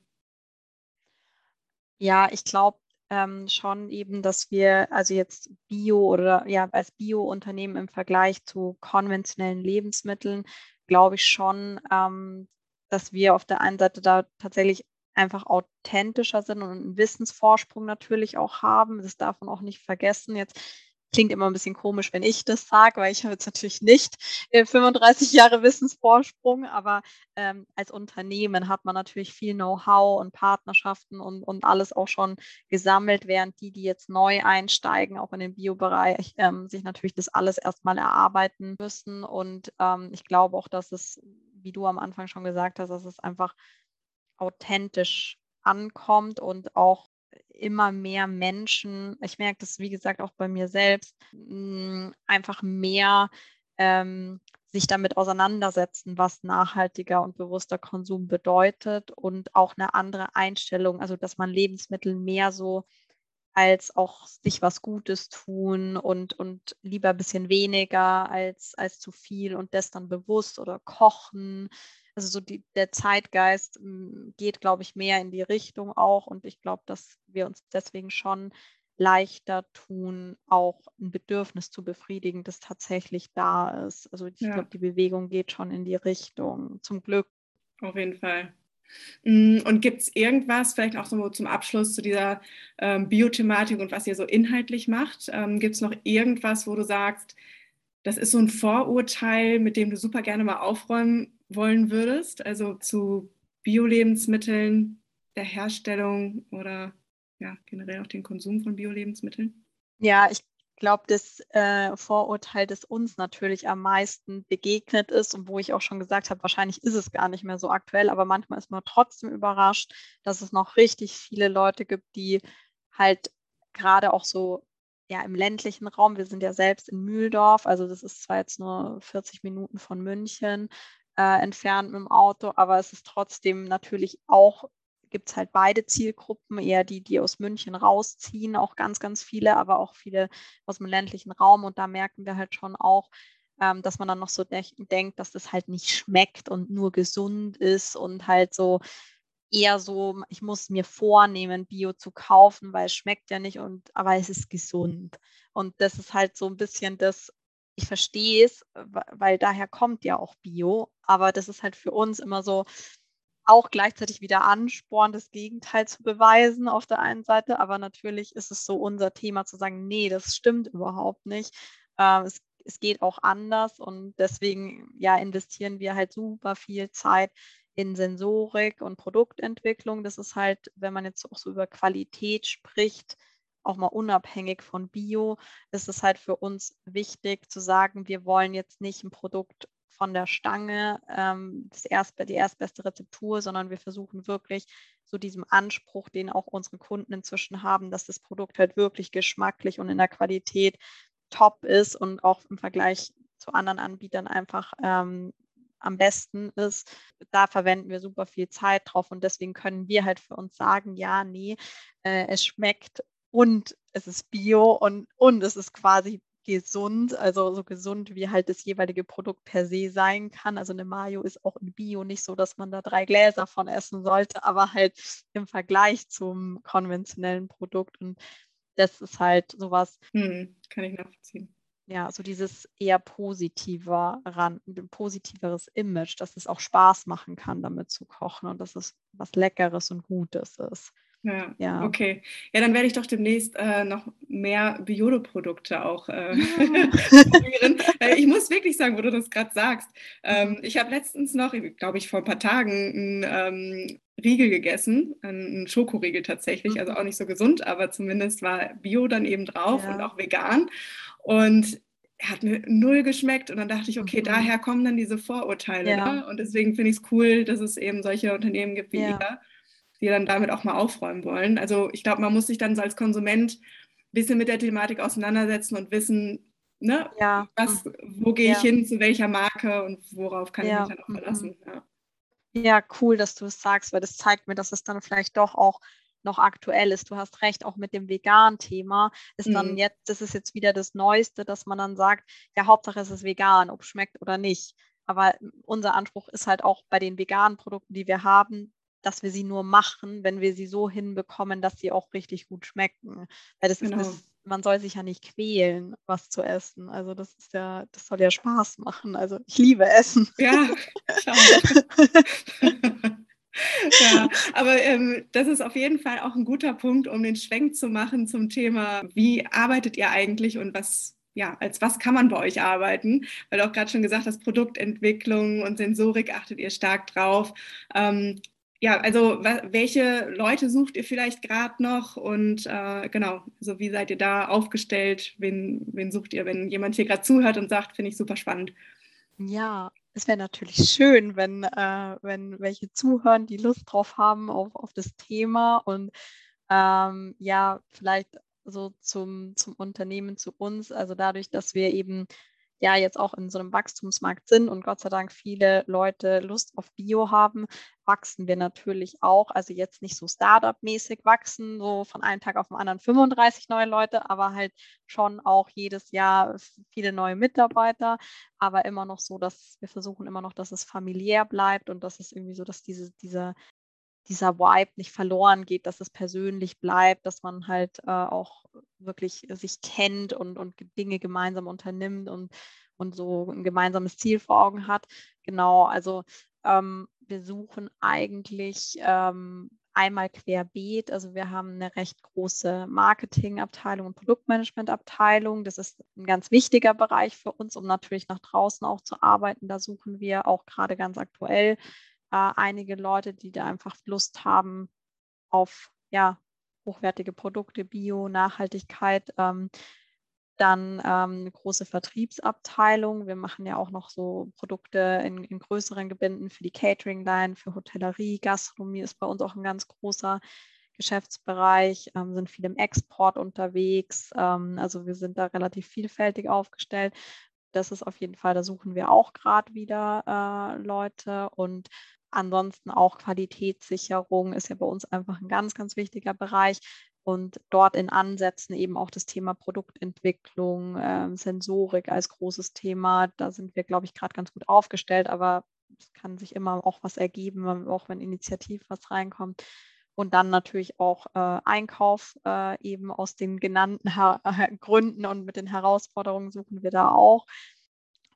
Ja, ich glaube ähm, schon eben, dass wir also jetzt Bio oder ja als Bio-Unternehmen im Vergleich zu konventionellen Lebensmitteln glaube ich schon, ähm, dass wir auf der einen Seite da tatsächlich einfach authentischer sind und einen Wissensvorsprung natürlich auch haben. Das darf man auch nicht vergessen. Jetzt klingt immer ein bisschen komisch, wenn ich das sage, weil ich habe jetzt natürlich nicht 35 äh, Jahre Wissensvorsprung, aber ähm, als Unternehmen hat man natürlich viel Know-how und Partnerschaften und, und alles auch schon gesammelt, während die, die jetzt neu einsteigen, auch in den Biobereich, ähm, sich natürlich das alles erstmal erarbeiten müssen. Und ähm, ich glaube auch, dass es, wie du am Anfang schon gesagt hast, dass es einfach authentisch ankommt und auch immer mehr Menschen, ich merke das, wie gesagt, auch bei mir selbst, einfach mehr ähm, sich damit auseinandersetzen, was nachhaltiger und bewusster Konsum bedeutet und auch eine andere Einstellung, also dass man Lebensmittel mehr so als auch sich was Gutes tun und, und lieber ein bisschen weniger als, als zu viel und das dann bewusst oder kochen also so die, der Zeitgeist hm, geht, glaube ich, mehr in die Richtung auch. Und ich glaube, dass wir uns deswegen schon leichter tun, auch ein Bedürfnis zu befriedigen, das tatsächlich da ist. Also ich ja. glaube, die Bewegung geht schon in die Richtung, zum Glück. Auf jeden Fall. Hm, und gibt es irgendwas, vielleicht auch so zum Abschluss zu dieser ähm, Biothematik und was ihr so inhaltlich macht? Ähm, gibt es noch irgendwas, wo du sagst, das ist so ein Vorurteil, mit dem du super gerne mal aufräumen wollen würdest, also zu Bio-Lebensmitteln, der Herstellung oder ja, generell auch den Konsum von Bio-Lebensmitteln? Ja, ich glaube, das äh, Vorurteil, das uns natürlich am meisten begegnet ist und wo ich auch schon gesagt habe, wahrscheinlich ist es gar nicht mehr so aktuell, aber manchmal ist man trotzdem überrascht, dass es noch richtig viele Leute gibt, die halt gerade auch so ja im ländlichen Raum, wir sind ja selbst in Mühldorf, also das ist zwar jetzt nur 40 Minuten von München, äh, entfernt mit dem Auto, aber es ist trotzdem natürlich auch, gibt es halt beide Zielgruppen, eher die, die aus München rausziehen, auch ganz, ganz viele, aber auch viele aus dem ländlichen Raum und da merken wir halt schon auch, ähm, dass man dann noch so de denkt, dass das halt nicht schmeckt und nur gesund ist und halt so eher so, ich muss mir vornehmen, Bio zu kaufen, weil es schmeckt ja nicht und aber es ist gesund. Und das ist halt so ein bisschen das, ich verstehe es, weil daher kommt ja auch Bio, aber das ist halt für uns immer so auch gleichzeitig wieder Ansporn, das Gegenteil zu beweisen auf der einen Seite, aber natürlich ist es so unser Thema zu sagen, nee, das stimmt überhaupt nicht. Äh, es, es geht auch anders und deswegen ja investieren wir halt super viel Zeit in Sensorik und Produktentwicklung. Das ist halt, wenn man jetzt auch so über Qualität spricht, auch mal unabhängig von Bio, ist es halt für uns wichtig zu sagen, wir wollen jetzt nicht ein Produkt von der Stange, ähm, das erst, die erstbeste Rezeptur, sondern wir versuchen wirklich so diesem Anspruch, den auch unsere Kunden inzwischen haben, dass das Produkt halt wirklich geschmacklich und in der Qualität top ist und auch im Vergleich zu anderen Anbietern einfach ähm, am besten ist. Da verwenden wir super viel Zeit drauf und deswegen können wir halt für uns sagen, ja, nee, äh, es schmeckt und es ist bio und, und es ist quasi gesund, also so gesund wie halt das jeweilige Produkt per se sein kann. Also eine Mayo ist auch in Bio nicht so, dass man da drei Gläser von essen sollte, aber halt im Vergleich zum konventionellen Produkt und das ist halt sowas. Hm, kann ich nachvollziehen. ja, so dieses eher positiver ran, ein positiveres Image, dass es auch Spaß machen kann, damit zu kochen und dass es was Leckeres und Gutes ist. Ja, ja, okay. Ja, dann werde ich doch demnächst äh, noch mehr Biolo-Produkte auch äh, probieren. äh, ich muss wirklich sagen, wo du das gerade sagst. Ähm, mhm. ich habe letztens noch, glaube ich, vor ein paar Tagen einen ähm, Riegel gegessen, einen Schokoriegel tatsächlich, also mhm. auch nicht so gesund, aber zumindest war Bio dann eben drauf ja. und auch vegan. Und er hat mir null geschmeckt und dann dachte ich, okay, mhm. daher kommen dann diese Vorurteile. Ja. Ne? Und deswegen finde ich es cool, dass es eben solche Unternehmen gibt wie ja. ihr die dann damit auch mal aufräumen wollen. Also ich glaube, man muss sich dann so als Konsument ein bisschen mit der Thematik auseinandersetzen und wissen, ne, ja. was, wo gehe ich hin, zu welcher Marke und worauf kann ja. ich mich dann auch mhm. verlassen. Ja. ja, cool, dass du es sagst, weil das zeigt mir, dass es dann vielleicht doch auch noch aktuell ist. Du hast recht, auch mit dem vegan Thema ist dann mhm. jetzt, das ist jetzt wieder das Neueste, dass man dann sagt, ja, Hauptsache es ist vegan, ob es schmeckt oder nicht. Aber unser Anspruch ist halt auch bei den veganen Produkten, die wir haben, dass wir sie nur machen, wenn wir sie so hinbekommen, dass sie auch richtig gut schmecken. Weil das genau. ist man soll sich ja nicht quälen, was zu essen. Also das ist ja, das soll ja Spaß machen. Also ich liebe Essen. Ja, ja, aber ähm, das ist auf jeden Fall auch ein guter Punkt, um den Schwenk zu machen zum Thema, wie arbeitet ihr eigentlich und was, ja, als was kann man bei euch arbeiten? Weil du auch gerade schon gesagt hast, Produktentwicklung und Sensorik achtet ihr stark drauf. Ähm, ja, also welche Leute sucht ihr vielleicht gerade noch und äh, genau, also wie seid ihr da aufgestellt? Wen, wen sucht ihr, wenn jemand hier gerade zuhört und sagt, finde ich super spannend? Ja, es wäre natürlich schön, wenn, äh, wenn welche zuhören, die Lust drauf haben auf, auf das Thema und ähm, ja, vielleicht so zum, zum Unternehmen, zu uns. Also dadurch, dass wir eben ja jetzt auch in so einem Wachstumsmarkt sind und Gott sei Dank viele Leute Lust auf Bio haben, wachsen wir natürlich auch. Also jetzt nicht so Startup-mäßig wachsen, so von einem Tag auf den anderen 35 neue Leute, aber halt schon auch jedes Jahr viele neue Mitarbeiter, aber immer noch so, dass wir versuchen immer noch, dass es familiär bleibt und dass es irgendwie so, dass diese, diese dieser Vibe nicht verloren geht, dass es persönlich bleibt, dass man halt äh, auch wirklich sich kennt und, und Dinge gemeinsam unternimmt und, und so ein gemeinsames Ziel vor Augen hat. Genau, also ähm, wir suchen eigentlich ähm, einmal querbeet. Also wir haben eine recht große Marketingabteilung und Produktmanagementabteilung. Das ist ein ganz wichtiger Bereich für uns, um natürlich nach draußen auch zu arbeiten. Da suchen wir auch gerade ganz aktuell äh, einige Leute, die da einfach Lust haben auf ja, hochwertige Produkte, Bio, Nachhaltigkeit. Ähm, dann ähm, eine große Vertriebsabteilung. Wir machen ja auch noch so Produkte in, in größeren Gebinden für die Catering-Line, für Hotellerie, Gastronomie ist bei uns auch ein ganz großer Geschäftsbereich, ähm, sind viel im Export unterwegs. Ähm, also wir sind da relativ vielfältig aufgestellt. Das ist auf jeden Fall, da suchen wir auch gerade wieder äh, Leute und Ansonsten auch Qualitätssicherung ist ja bei uns einfach ein ganz, ganz wichtiger Bereich. Und dort in Ansätzen eben auch das Thema Produktentwicklung, äh, Sensorik als großes Thema. Da sind wir, glaube ich, gerade ganz gut aufgestellt, aber es kann sich immer auch was ergeben, auch wenn initiativ was reinkommt. Und dann natürlich auch äh, Einkauf äh, eben aus den genannten Her Gründen und mit den Herausforderungen suchen wir da auch.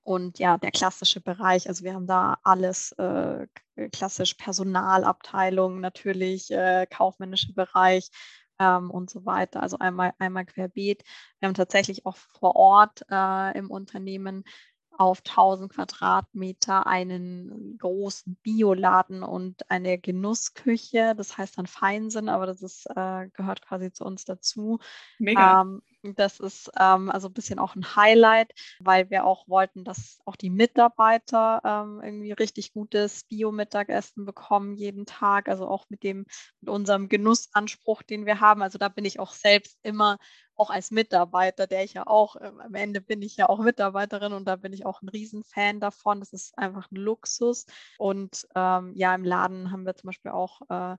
Und ja, der klassische Bereich, also wir haben da alles äh, klassisch Personalabteilung, natürlich äh, kaufmännischer Bereich ähm, und so weiter. Also einmal, einmal querbeet. Wir haben tatsächlich auch vor Ort äh, im Unternehmen auf 1000 Quadratmeter einen großen Bioladen und eine Genussküche. Das heißt dann Feinsinn, aber das ist, äh, gehört quasi zu uns dazu. Mega. Ähm, das ist ähm, also ein bisschen auch ein Highlight, weil wir auch wollten, dass auch die Mitarbeiter ähm, irgendwie richtig gutes Bio-Mittagessen bekommen jeden Tag. Also auch mit dem, mit unserem Genussanspruch, den wir haben. Also da bin ich auch selbst immer auch als Mitarbeiter, der ich ja auch, äh, am Ende bin ich ja auch Mitarbeiterin und da bin ich auch ein Riesenfan davon. Das ist einfach ein Luxus. Und ähm, ja, im Laden haben wir zum Beispiel auch äh,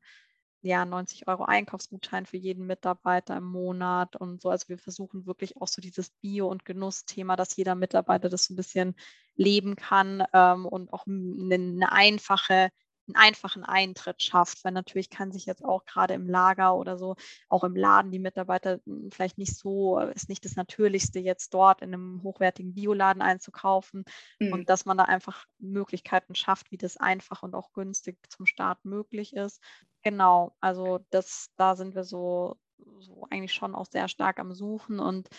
ja, 90 Euro Einkaufsgutschein für jeden Mitarbeiter im Monat und so. Also wir versuchen wirklich auch so dieses Bio- und Genussthema, dass jeder Mitarbeiter das so ein bisschen leben kann ähm, und auch eine, eine, einfache einen einfachen Eintritt schafft, weil natürlich kann sich jetzt auch gerade im Lager oder so, auch im Laden die Mitarbeiter vielleicht nicht so, ist nicht das Natürlichste, jetzt dort in einem hochwertigen Bioladen einzukaufen mhm. und dass man da einfach Möglichkeiten schafft, wie das einfach und auch günstig zum Start möglich ist. Genau, also das, da sind wir so, so eigentlich schon auch sehr stark am Suchen und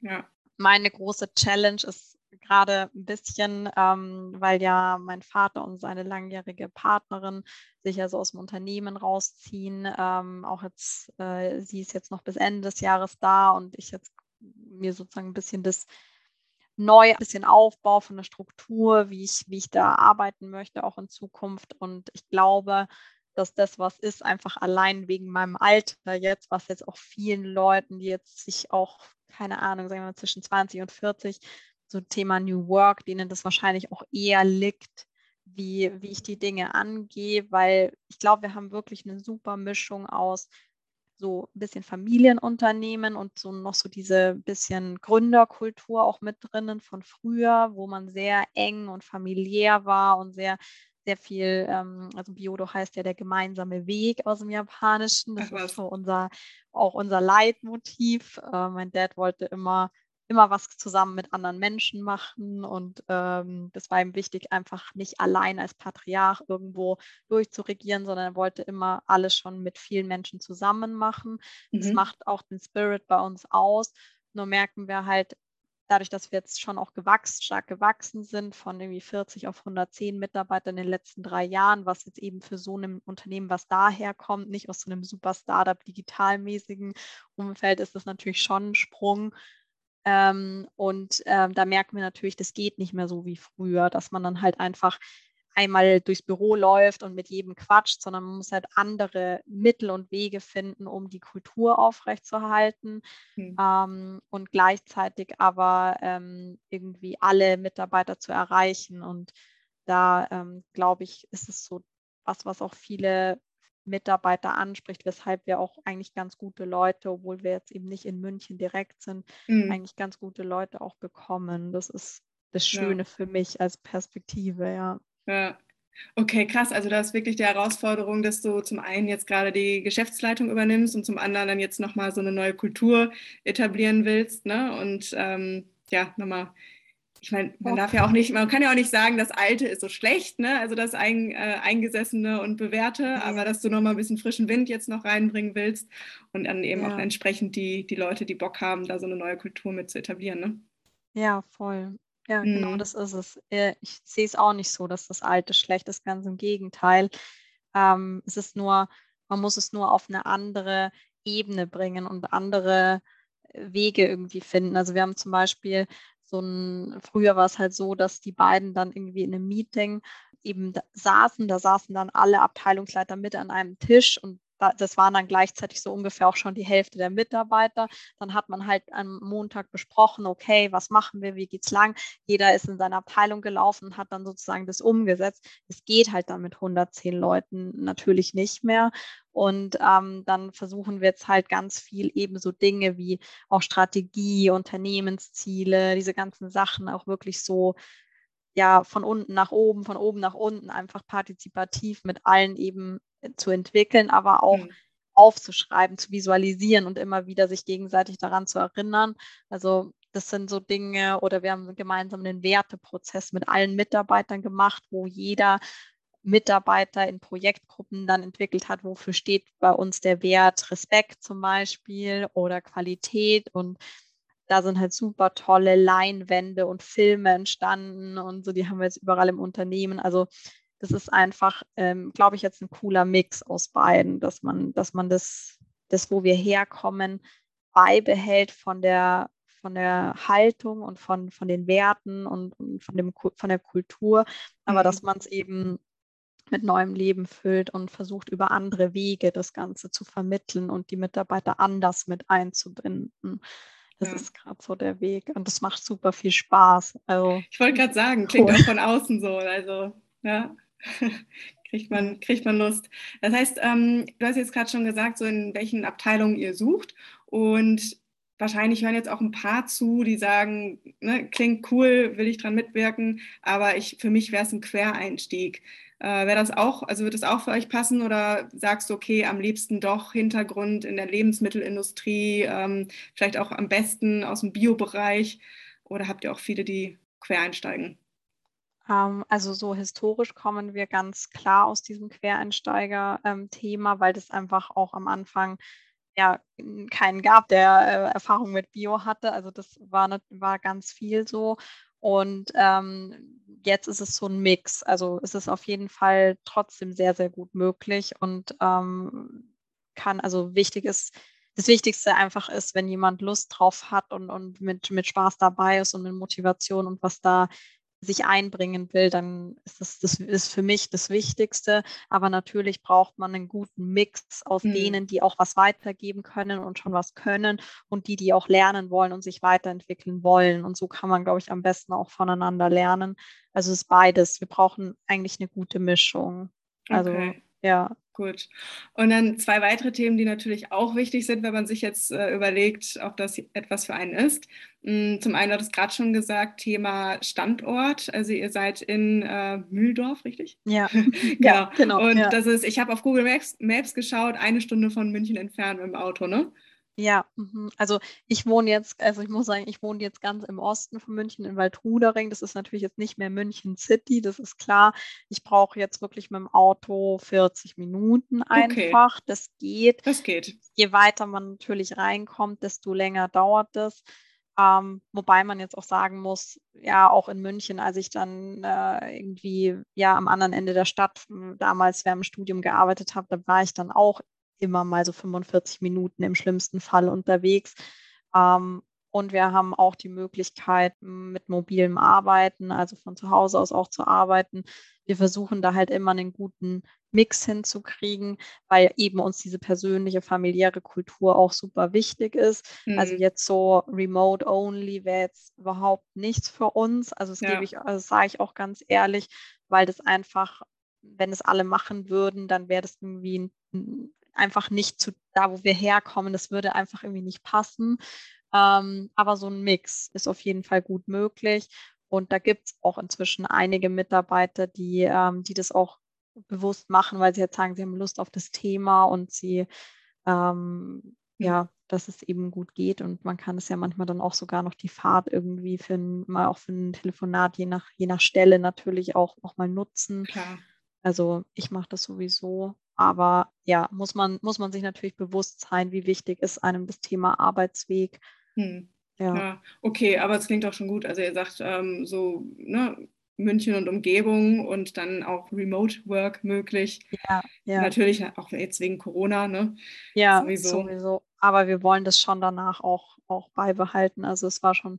ja. meine große Challenge ist gerade ein bisschen, ähm, weil ja mein Vater und seine langjährige Partnerin sich ja so aus dem Unternehmen rausziehen. Ähm, auch jetzt, äh, sie ist jetzt noch bis Ende des Jahres da und ich jetzt mir sozusagen ein bisschen das neu, ein bisschen Aufbau von der Struktur, wie ich, wie ich da arbeiten möchte, auch in Zukunft. Und ich glaube, dass das was ist, einfach allein wegen meinem Alter jetzt, was jetzt auch vielen Leuten, die jetzt sich auch, keine Ahnung, sagen wir mal zwischen 20 und 40 so Thema New Work, denen das wahrscheinlich auch eher liegt, wie, wie ich die Dinge angehe, weil ich glaube, wir haben wirklich eine super Mischung aus so ein bisschen Familienunternehmen und so noch so diese bisschen Gründerkultur auch mit drinnen von früher, wo man sehr eng und familiär war und sehr sehr viel, ähm, also Biodo heißt ja der gemeinsame Weg aus dem Japanischen. Das ist so unser, auch unser Leitmotiv. Äh, mein Dad wollte immer immer was zusammen mit anderen Menschen machen. Und ähm, das war ihm wichtig, einfach nicht allein als Patriarch irgendwo durchzuregieren, sondern er wollte immer alles schon mit vielen Menschen zusammen machen. Mhm. Das macht auch den Spirit bei uns aus. Nur merken wir halt, dadurch, dass wir jetzt schon auch gewachsen, stark gewachsen sind, von irgendwie 40 auf 110 Mitarbeiter in den letzten drei Jahren, was jetzt eben für so ein Unternehmen, was daher kommt, nicht aus so einem super Startup digitalmäßigen Umfeld, ist das natürlich schon ein Sprung. Ähm, und ähm, da merken wir natürlich, das geht nicht mehr so wie früher, dass man dann halt einfach einmal durchs Büro läuft und mit jedem quatscht, sondern man muss halt andere Mittel und Wege finden, um die Kultur aufrechtzuerhalten mhm. ähm, und gleichzeitig aber ähm, irgendwie alle Mitarbeiter zu erreichen. Und da ähm, glaube ich, ist es so was, was auch viele Mitarbeiter anspricht, weshalb wir auch eigentlich ganz gute Leute, obwohl wir jetzt eben nicht in München direkt sind, mhm. eigentlich ganz gute Leute auch bekommen. Das ist das Schöne ja. für mich als Perspektive, ja. Ja. Okay, krass. Also da ist wirklich die Herausforderung, dass du zum einen jetzt gerade die Geschäftsleitung übernimmst und zum anderen dann jetzt nochmal so eine neue Kultur etablieren willst, ne? Und ähm, ja, nochmal ich meine, man darf ja auch nicht, man kann ja auch nicht sagen, das Alte ist so schlecht, ne? Also das ein, äh, Eingesessene und Bewährte, ja. aber dass du nochmal ein bisschen frischen Wind jetzt noch reinbringen willst und dann eben ja. auch entsprechend die, die Leute, die Bock haben, da so eine neue Kultur mit zu etablieren, ne? Ja, voll. Ja, genau mhm. genau das ist es. Äh, ich sehe es auch nicht so, dass das Alte schlecht ist, ganz im Gegenteil. Ähm, es ist nur, man muss es nur auf eine andere Ebene bringen und andere Wege irgendwie finden. Also wir haben zum Beispiel so ein, früher war es halt so, dass die beiden dann irgendwie in einem Meeting eben da saßen, da saßen dann alle Abteilungsleiter mit an einem Tisch und das waren dann gleichzeitig so ungefähr auch schon die Hälfte der Mitarbeiter. Dann hat man halt am Montag besprochen, okay, was machen wir, wie geht's lang? Jeder ist in seine Abteilung gelaufen und hat dann sozusagen das umgesetzt. Es geht halt dann mit 110 Leuten natürlich nicht mehr. Und ähm, dann versuchen wir jetzt halt ganz viel eben so Dinge wie auch Strategie, Unternehmensziele, diese ganzen Sachen auch wirklich so ja von unten nach oben, von oben nach unten einfach partizipativ mit allen eben zu entwickeln, aber auch mhm. aufzuschreiben, zu visualisieren und immer wieder sich gegenseitig daran zu erinnern. Also das sind so Dinge oder wir haben gemeinsam einen Werteprozess mit allen Mitarbeitern gemacht, wo jeder Mitarbeiter in Projektgruppen dann entwickelt hat, wofür steht bei uns der Wert Respekt zum Beispiel oder Qualität und da sind halt super tolle Leinwände und Filme entstanden und so, die haben wir jetzt überall im Unternehmen. Also das ist einfach, ähm, glaube ich, jetzt ein cooler Mix aus beiden, dass man, dass man das, das, wo wir herkommen, beibehält von der, von der Haltung und von, von den Werten und, und von, dem, von der Kultur, aber mhm. dass man es eben mit neuem Leben füllt und versucht über andere Wege das Ganze zu vermitteln und die Mitarbeiter anders mit einzubinden. Das ja. ist gerade so der Weg und das macht super viel Spaß. Also, ich wollte gerade sagen, klingt cool. auch von außen so. Also, ja. kriegt, man, kriegt man Lust. Das heißt, ähm, du hast jetzt gerade schon gesagt, so in welchen Abteilungen ihr sucht und wahrscheinlich hören jetzt auch ein paar zu, die sagen, ne, klingt cool, will ich dran mitwirken, aber ich, für mich wäre es ein Quereinstieg. Äh, Wäre das auch, also wird das auch für euch passen oder sagst du, okay, am liebsten doch Hintergrund in der Lebensmittelindustrie, ähm, vielleicht auch am besten aus dem Biobereich oder habt ihr auch viele, die quer einsteigen? Ähm, also so historisch kommen wir ganz klar aus diesem Quereinsteiger-Thema, ähm, weil das einfach auch am Anfang ja keinen gab, der äh, Erfahrung mit Bio hatte. Also das war, ne, war ganz viel so. Und ähm, jetzt ist es so ein Mix. Also es ist auf jeden Fall trotzdem sehr, sehr gut möglich und ähm, kann, also wichtig ist, das Wichtigste einfach ist, wenn jemand Lust drauf hat und, und mit, mit Spaß dabei ist und mit Motivation und was da sich einbringen will, dann ist das, das ist für mich das Wichtigste. Aber natürlich braucht man einen guten Mix aus mhm. denen, die auch was weitergeben können und schon was können und die, die auch lernen wollen und sich weiterentwickeln wollen. Und so kann man, glaube ich, am besten auch voneinander lernen. Also es ist beides. Wir brauchen eigentlich eine gute Mischung. Also okay. ja. Gut. Und dann zwei weitere Themen, die natürlich auch wichtig sind, wenn man sich jetzt äh, überlegt, ob das etwas für einen ist. Mm, zum einen hat es gerade schon gesagt, Thema Standort. Also ihr seid in äh, Mühldorf, richtig? Ja. genau. ja, genau. Und ja. das ist, ich habe auf Google Maps, Maps geschaut, eine Stunde von München entfernt mit dem Auto, ne? Ja, mhm. also ich wohne jetzt, also ich muss sagen, ich wohne jetzt ganz im Osten von München in Waldrudering. Das ist natürlich jetzt nicht mehr München City, das ist klar. Ich brauche jetzt wirklich mit dem Auto 40 Minuten einfach. Okay. Das geht. Das geht. Je weiter man natürlich reinkommt, desto länger dauert es. Ähm, wobei man jetzt auch sagen muss, ja, auch in München, als ich dann äh, irgendwie ja am anderen Ende der Stadt damals während dem Studium gearbeitet habe, da war ich dann auch immer mal so 45 Minuten im schlimmsten Fall unterwegs. Ähm, und wir haben auch die Möglichkeit mit mobilem Arbeiten, also von zu Hause aus auch zu arbeiten. Wir versuchen da halt immer einen guten Mix hinzukriegen, weil eben uns diese persönliche, familiäre Kultur auch super wichtig ist. Also mhm. Also jetzt so remote only wäre jetzt überhaupt nichts für uns. Also das ja. gebe ich, also sage ich auch ganz ehrlich, weil das einfach, wenn es alle machen würden, dann wäre das irgendwie ein, einfach nicht zu da, wo wir herkommen. Das würde einfach irgendwie nicht passen. Ähm, aber so ein Mix ist auf jeden Fall gut möglich. Und da gibt es auch inzwischen einige Mitarbeiter, die, ähm, die das auch bewusst machen, weil sie jetzt sagen, sie haben Lust auf das Thema und sie, ähm, ja, dass es eben gut geht. Und man kann es ja manchmal dann auch sogar noch die Fahrt irgendwie für ein, mal auch für ein Telefonat, je nach, je nach Stelle natürlich auch noch mal nutzen. Klar. Also ich mache das sowieso. Aber ja, muss man, muss man sich natürlich bewusst sein, wie wichtig ist einem das Thema Arbeitsweg. Hm. Ja. ja. okay, aber es klingt auch schon gut. Also ihr sagt ähm, so, ne, München und Umgebung und dann auch Remote Work möglich. Ja, ja. Natürlich auch jetzt wegen Corona, ne? Ja, sowieso. sowieso. Aber wir wollen das schon danach auch, auch beibehalten. Also es war schon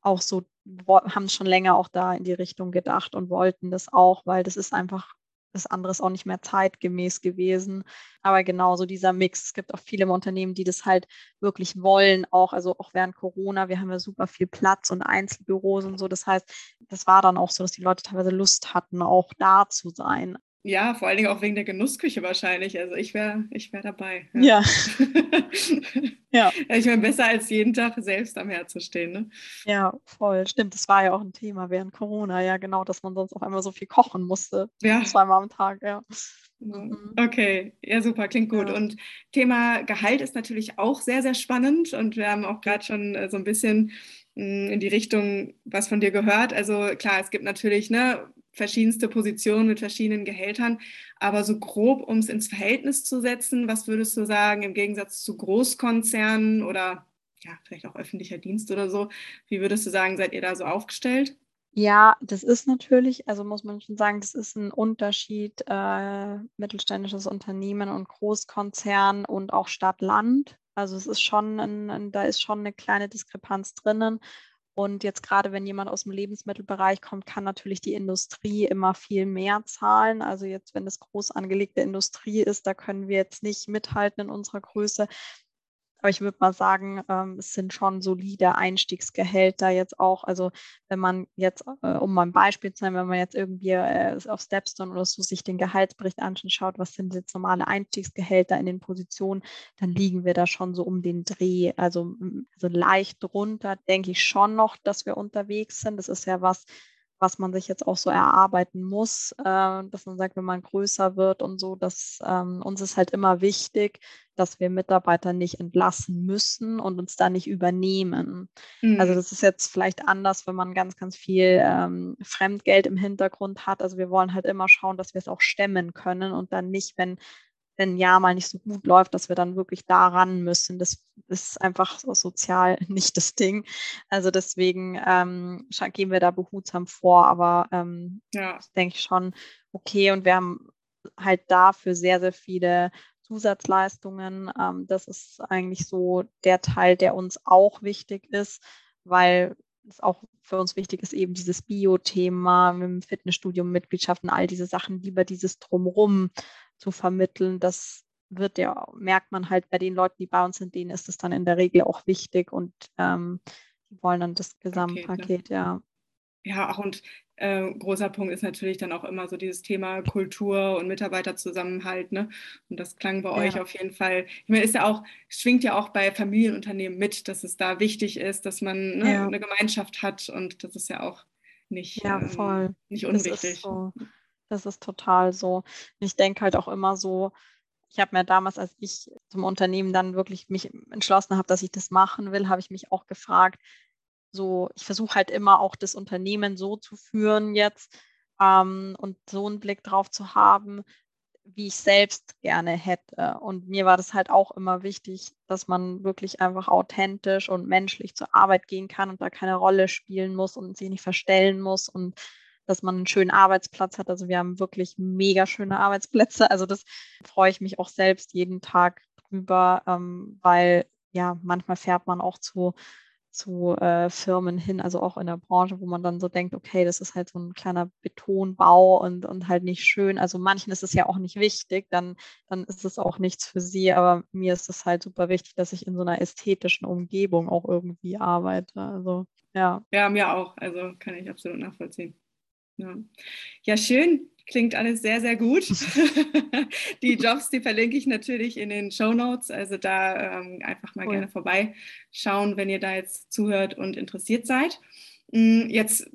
auch so, haben schon länger auch da in die Richtung gedacht und wollten das auch, weil das ist einfach das andere ist auch nicht mehr zeitgemäß gewesen. Aber genauso dieser Mix. Es gibt auch viele Unternehmen, die das halt wirklich wollen, auch, also auch während Corona. Wir haben ja super viel Platz und Einzelbüros und so. Das heißt, das war dann auch so, dass die Leute teilweise Lust hatten, auch da zu sein. Ja, vor allen Dingen auch wegen der Genussküche wahrscheinlich. Also ich wäre ich wär dabei. Ja. Ja. ja. Ich meine, besser als jeden Tag selbst am Herd zu stehen. Ne? Ja, voll. Stimmt, das war ja auch ein Thema während Corona. Ja, genau, dass man sonst auch einmal so viel kochen musste. Ja. Zweimal am Tag, ja. Mhm. Okay, ja, super, klingt gut. Ja. Und Thema Gehalt ist natürlich auch sehr, sehr spannend. Und wir haben auch gerade schon äh, so ein bisschen mm, in die Richtung was von dir gehört. Also klar, es gibt natürlich ne, verschiedenste Positionen mit verschiedenen Gehältern. Aber so grob, um es ins Verhältnis zu setzen, was würdest du sagen im Gegensatz zu Großkonzernen oder ja, vielleicht auch öffentlicher Dienst oder so? Wie würdest du sagen, seid ihr da so aufgestellt? Ja, das ist natürlich, also muss man schon sagen, das ist ein Unterschied äh, mittelständisches Unternehmen und Großkonzern und auch Stadt-Land. Also es ist schon, ein, da ist schon eine kleine Diskrepanz drinnen. Und jetzt gerade, wenn jemand aus dem Lebensmittelbereich kommt, kann natürlich die Industrie immer viel mehr zahlen. Also jetzt, wenn es groß angelegte Industrie ist, da können wir jetzt nicht mithalten in unserer Größe. Aber ich würde mal sagen, ähm, es sind schon solide Einstiegsgehälter jetzt auch. Also wenn man jetzt, äh, um mal ein Beispiel zu nennen, wenn man jetzt irgendwie äh, auf Stepstone oder so sich den Gehaltsbericht anschaut, was sind jetzt normale Einstiegsgehälter in den Positionen, dann liegen wir da schon so um den Dreh. Also, also leicht drunter denke ich schon noch, dass wir unterwegs sind. Das ist ja was, was man sich jetzt auch so erarbeiten muss, äh, dass man sagt, wenn man größer wird und so, dass ähm, uns ist halt immer wichtig, dass wir Mitarbeiter nicht entlassen müssen und uns da nicht übernehmen. Also mhm. Also das ist jetzt vielleicht anders, wenn man ganz, ganz viel ähm, Fremdgeld im Hintergrund hat. Also wir wollen halt immer schauen, dass wir es auch stemmen können und dann nicht, wenn wenn ein Jahr mal nicht so gut läuft, dass wir dann wirklich daran müssen. Das ist einfach so sozial nicht das Ding. Also deswegen ähm, gehen wir da behutsam vor, aber ähm, ja. denke ich schon okay. Und wir haben halt dafür sehr, sehr viele Zusatzleistungen. Ähm, das ist eigentlich so der Teil, der uns auch wichtig ist, weil es auch für uns wichtig ist, eben dieses Bio-Thema mit dem Fitnessstudium, Mitgliedschaften, all diese Sachen, lieber dieses Drumrum zu vermitteln. Das wird ja, merkt man halt bei den Leuten, die bei uns sind, denen ist es dann in der Regel auch wichtig und ähm, die wollen dann das Gesamtpaket, okay, ja. Ja, auch und äh, großer Punkt ist natürlich dann auch immer so dieses Thema Kultur und Mitarbeiterzusammenhalt. Ne? Und das klang bei ja. euch auf jeden Fall. Ich meine, ist ja auch, schwingt ja auch bei Familienunternehmen mit, dass es da wichtig ist, dass man ne, ja. eine Gemeinschaft hat und das ist ja auch nicht, ja, ähm, nicht unwichtig. Das ist, so. Das ist total so. Ich denke halt auch immer so, ich habe mir damals, als ich zum Unternehmen dann wirklich mich entschlossen habe, dass ich das machen will, habe ich mich auch gefragt, so, ich versuche halt immer auch das Unternehmen so zu führen jetzt ähm, und so einen Blick drauf zu haben, wie ich selbst gerne hätte. Und mir war das halt auch immer wichtig, dass man wirklich einfach authentisch und menschlich zur Arbeit gehen kann und da keine Rolle spielen muss und sich nicht verstellen muss und dass man einen schönen Arbeitsplatz hat. Also wir haben wirklich mega schöne Arbeitsplätze. Also das freue ich mich auch selbst jeden Tag drüber, ähm, weil ja, manchmal fährt man auch zu zu äh, Firmen hin, also auch in der Branche, wo man dann so denkt, okay, das ist halt so ein kleiner Betonbau und, und halt nicht schön. Also manchen ist es ja auch nicht wichtig, dann, dann ist es auch nichts für sie, aber mir ist es halt super wichtig, dass ich in so einer ästhetischen Umgebung auch irgendwie arbeite. Also ja. Ja, mir auch. Also kann ich absolut nachvollziehen. Ja, ja schön. Klingt alles sehr, sehr gut. die Jobs, die verlinke ich natürlich in den Show Notes. Also da ähm, einfach mal cool. gerne vorbeischauen, wenn ihr da jetzt zuhört und interessiert seid. Mm, jetzt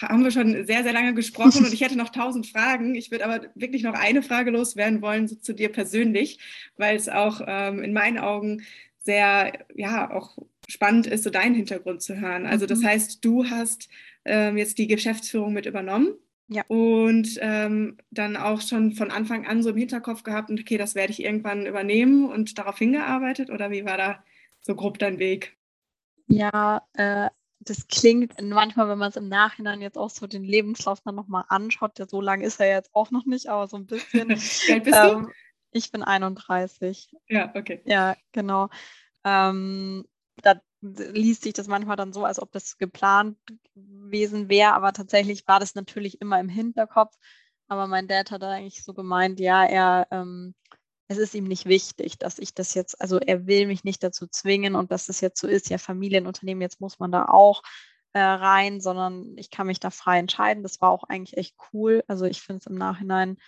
haben wir schon sehr, sehr lange gesprochen und ich hätte noch tausend Fragen. Ich würde aber wirklich noch eine Frage loswerden wollen so zu dir persönlich, weil es auch ähm, in meinen Augen sehr, ja, auch spannend ist, so deinen Hintergrund zu hören. Also das mhm. heißt, du hast ähm, jetzt die Geschäftsführung mit übernommen ja. Und ähm, dann auch schon von Anfang an so im Hinterkopf gehabt, okay, das werde ich irgendwann übernehmen und darauf hingearbeitet oder wie war da so grob dein Weg? Ja, äh, das klingt manchmal, wenn man es im Nachhinein jetzt auch so den Lebenslauf dann nochmal anschaut, ja, so lange ist er jetzt auch noch nicht, aber so ein bisschen. Wie alt bist ähm, du? Ich bin 31. Ja, okay. Ja, genau. Ähm, da liest sich das manchmal dann so, als ob das geplant gewesen wäre, aber tatsächlich war das natürlich immer im Hinterkopf. Aber mein Dad hat eigentlich so gemeint, ja, er, ähm, es ist ihm nicht wichtig, dass ich das jetzt, also er will mich nicht dazu zwingen und dass das jetzt so ist, ja, Familienunternehmen, jetzt muss man da auch äh, rein, sondern ich kann mich da frei entscheiden. Das war auch eigentlich echt cool. Also ich finde es im Nachhinein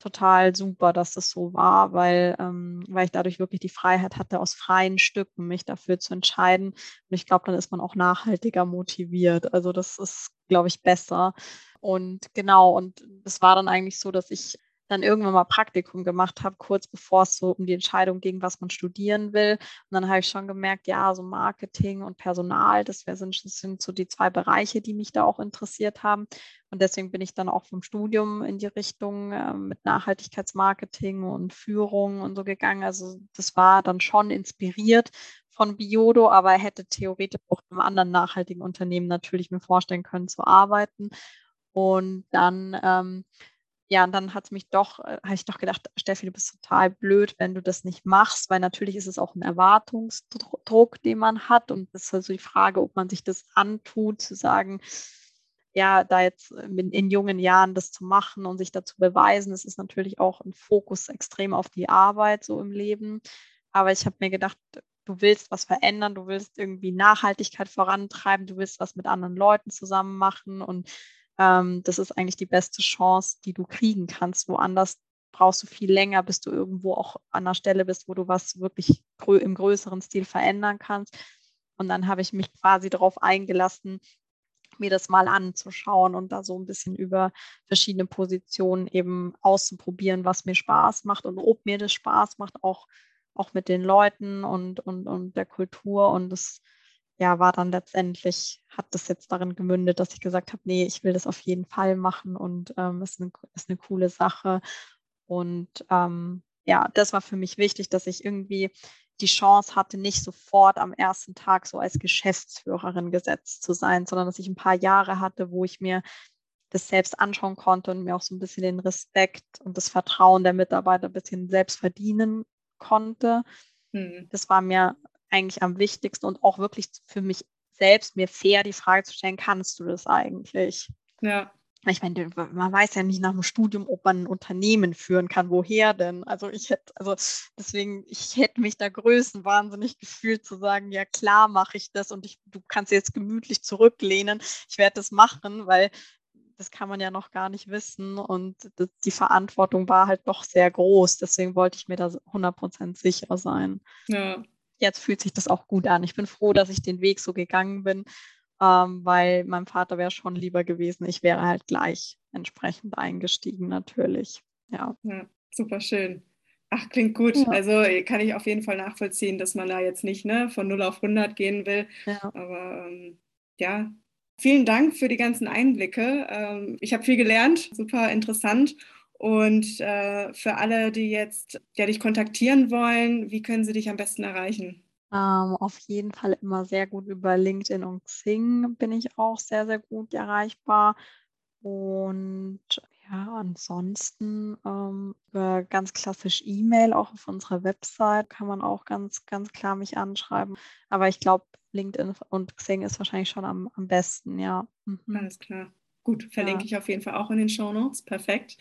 total super, dass das so war, weil, ähm, weil ich dadurch wirklich die Freiheit hatte, aus freien Stücken mich dafür zu entscheiden. Und ich glaube, dann ist man auch nachhaltiger motiviert. Also das ist, glaube ich, besser. Und genau, und es war dann eigentlich so, dass ich dann irgendwann mal Praktikum gemacht habe, kurz bevor es so um die Entscheidung ging, was man studieren will. Und dann habe ich schon gemerkt, ja, so Marketing und Personal, das, sind, das sind so die zwei Bereiche, die mich da auch interessiert haben. Und deswegen bin ich dann auch vom Studium in die Richtung äh, mit Nachhaltigkeitsmarketing und Führung und so gegangen. Also das war dann schon inspiriert von Biodo, aber hätte theoretisch auch in einem anderen nachhaltigen Unternehmen natürlich mir vorstellen können zu arbeiten. Und dann ähm, ja, und dann hat es mich doch, äh, habe ich doch gedacht, Steffi, du bist total blöd, wenn du das nicht machst, weil natürlich ist es auch ein Erwartungsdruck, den man hat. Und das ist also die Frage, ob man sich das antut, zu sagen, ja, da jetzt äh, in, in jungen Jahren das zu machen und sich dazu beweisen, das ist natürlich auch ein Fokus extrem auf die Arbeit so im Leben. Aber ich habe mir gedacht, du willst was verändern, du willst irgendwie Nachhaltigkeit vorantreiben, du willst was mit anderen Leuten zusammen machen und ähm, das ist eigentlich die beste Chance, die du kriegen kannst. Woanders brauchst du viel länger, bis du irgendwo auch an der Stelle bist, wo du was wirklich im größeren Stil verändern kannst. Und dann habe ich mich quasi darauf eingelassen, mir das mal anzuschauen und da so ein bisschen über verschiedene Positionen eben auszuprobieren, was mir Spaß macht und ob mir das Spaß macht, auch, auch mit den Leuten und, und, und der Kultur. Und das ja, war dann letztendlich, hat das jetzt darin gemündet, dass ich gesagt habe, nee, ich will das auf jeden Fall machen und ähm, ist, eine, ist eine coole Sache. Und ähm, ja, das war für mich wichtig, dass ich irgendwie die Chance hatte, nicht sofort am ersten Tag so als Geschäftsführerin gesetzt zu sein, sondern dass ich ein paar Jahre hatte, wo ich mir das selbst anschauen konnte und mir auch so ein bisschen den Respekt und das Vertrauen der Mitarbeiter ein bisschen selbst verdienen konnte. Hm. Das war mir eigentlich am wichtigsten und auch wirklich für mich selbst mir fair die Frage zu stellen, kannst du das eigentlich? Ja. Ich meine, man weiß ja nicht nach dem Studium, ob man ein Unternehmen führen kann. Woher denn? Also ich hätte, also deswegen, ich hätte mich da größenwahnsinnig gefühlt zu sagen, ja klar mache ich das und ich, du kannst jetzt gemütlich zurücklehnen. Ich werde das machen, weil das kann man ja noch gar nicht wissen und das, die Verantwortung war halt doch sehr groß. Deswegen wollte ich mir da 100% sicher sein. Ja. Jetzt fühlt sich das auch gut an. Ich bin froh, dass ich den Weg so gegangen bin ähm, weil mein Vater wäre schon lieber gewesen. Ich wäre halt gleich entsprechend eingestiegen, natürlich. Ja. ja super schön. Ach, klingt gut. Ja. Also kann ich auf jeden Fall nachvollziehen, dass man da jetzt nicht ne, von 0 auf 100 gehen will. Ja. Aber ähm, ja, vielen Dank für die ganzen Einblicke. Ähm, ich habe viel gelernt, super interessant. Und äh, für alle, die jetzt ja, dich kontaktieren wollen, wie können sie dich am besten erreichen? Ähm, auf jeden Fall immer sehr gut über LinkedIn und Xing bin ich auch sehr, sehr gut erreichbar. Und ja, ansonsten ähm, über ganz klassisch E-Mail, auch auf unserer Website kann man auch ganz, ganz klar mich anschreiben. Aber ich glaube, LinkedIn und Xing ist wahrscheinlich schon am, am besten, ja. Mhm. Alles klar. Gut, verlinke ja. ich auf jeden Fall auch in den Show Notes. Perfekt.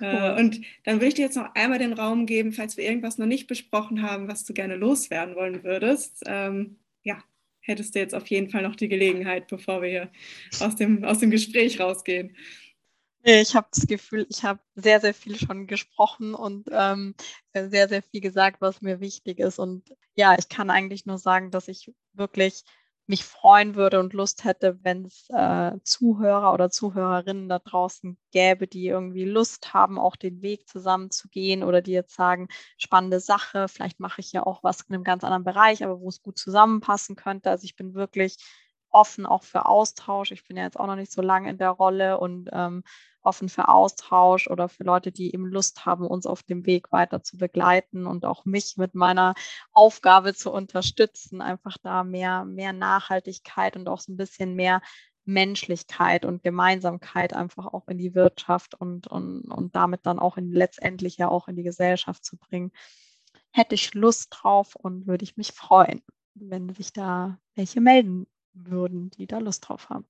Cool. Äh, und dann würde ich dir jetzt noch einmal den Raum geben, falls wir irgendwas noch nicht besprochen haben, was du gerne loswerden wollen würdest. Ähm, ja, hättest du jetzt auf jeden Fall noch die Gelegenheit, bevor wir hier aus dem, aus dem Gespräch rausgehen. Ich habe das Gefühl, ich habe sehr, sehr viel schon gesprochen und ähm, sehr, sehr viel gesagt, was mir wichtig ist. Und ja, ich kann eigentlich nur sagen, dass ich wirklich mich freuen würde und Lust hätte, wenn es äh, Zuhörer oder Zuhörerinnen da draußen gäbe, die irgendwie Lust haben, auch den Weg zusammen zu gehen oder die jetzt sagen, spannende Sache, vielleicht mache ich ja auch was in einem ganz anderen Bereich, aber wo es gut zusammenpassen könnte. Also ich bin wirklich offen auch für Austausch. Ich bin ja jetzt auch noch nicht so lange in der Rolle und ähm, offen für Austausch oder für Leute, die eben Lust haben, uns auf dem Weg weiter zu begleiten und auch mich mit meiner Aufgabe zu unterstützen, einfach da mehr, mehr Nachhaltigkeit und auch so ein bisschen mehr Menschlichkeit und Gemeinsamkeit einfach auch in die Wirtschaft und, und, und damit dann auch in, letztendlich ja auch in die Gesellschaft zu bringen. Hätte ich Lust drauf und würde ich mich freuen, wenn sich da welche melden würden, die da Lust drauf haben.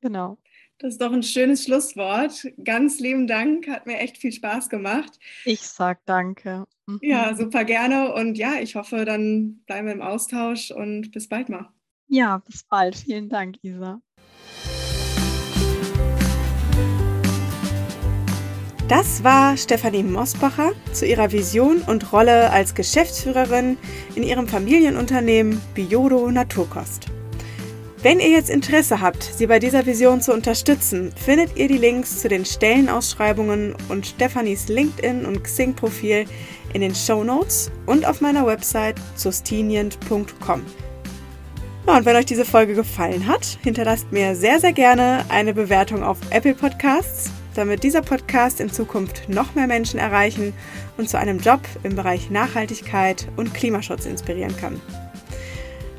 Genau. Das ist doch ein schönes Schlusswort. Ganz lieben Dank, hat mir echt viel Spaß gemacht. Ich sag danke. Mhm. Ja, super gerne und ja, ich hoffe, dann bleiben wir im Austausch und bis bald mal. Ja, bis bald. Vielen Dank, Isa. Das war Stefanie Mosbacher zu ihrer Vision und Rolle als Geschäftsführerin in ihrem Familienunternehmen Biodo Naturkost. Wenn ihr jetzt Interesse habt, sie bei dieser Vision zu unterstützen, findet ihr die Links zu den Stellenausschreibungen und Stefanis LinkedIn und Xing-Profil in den Show Notes und auf meiner Website sustinient.com. Ja, und wenn euch diese Folge gefallen hat, hinterlasst mir sehr, sehr gerne eine Bewertung auf Apple Podcasts, damit dieser Podcast in Zukunft noch mehr Menschen erreichen und zu einem Job im Bereich Nachhaltigkeit und Klimaschutz inspirieren kann.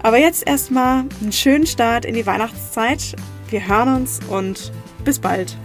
Aber jetzt erstmal einen schönen Start in die Weihnachtszeit. Wir hören uns und bis bald.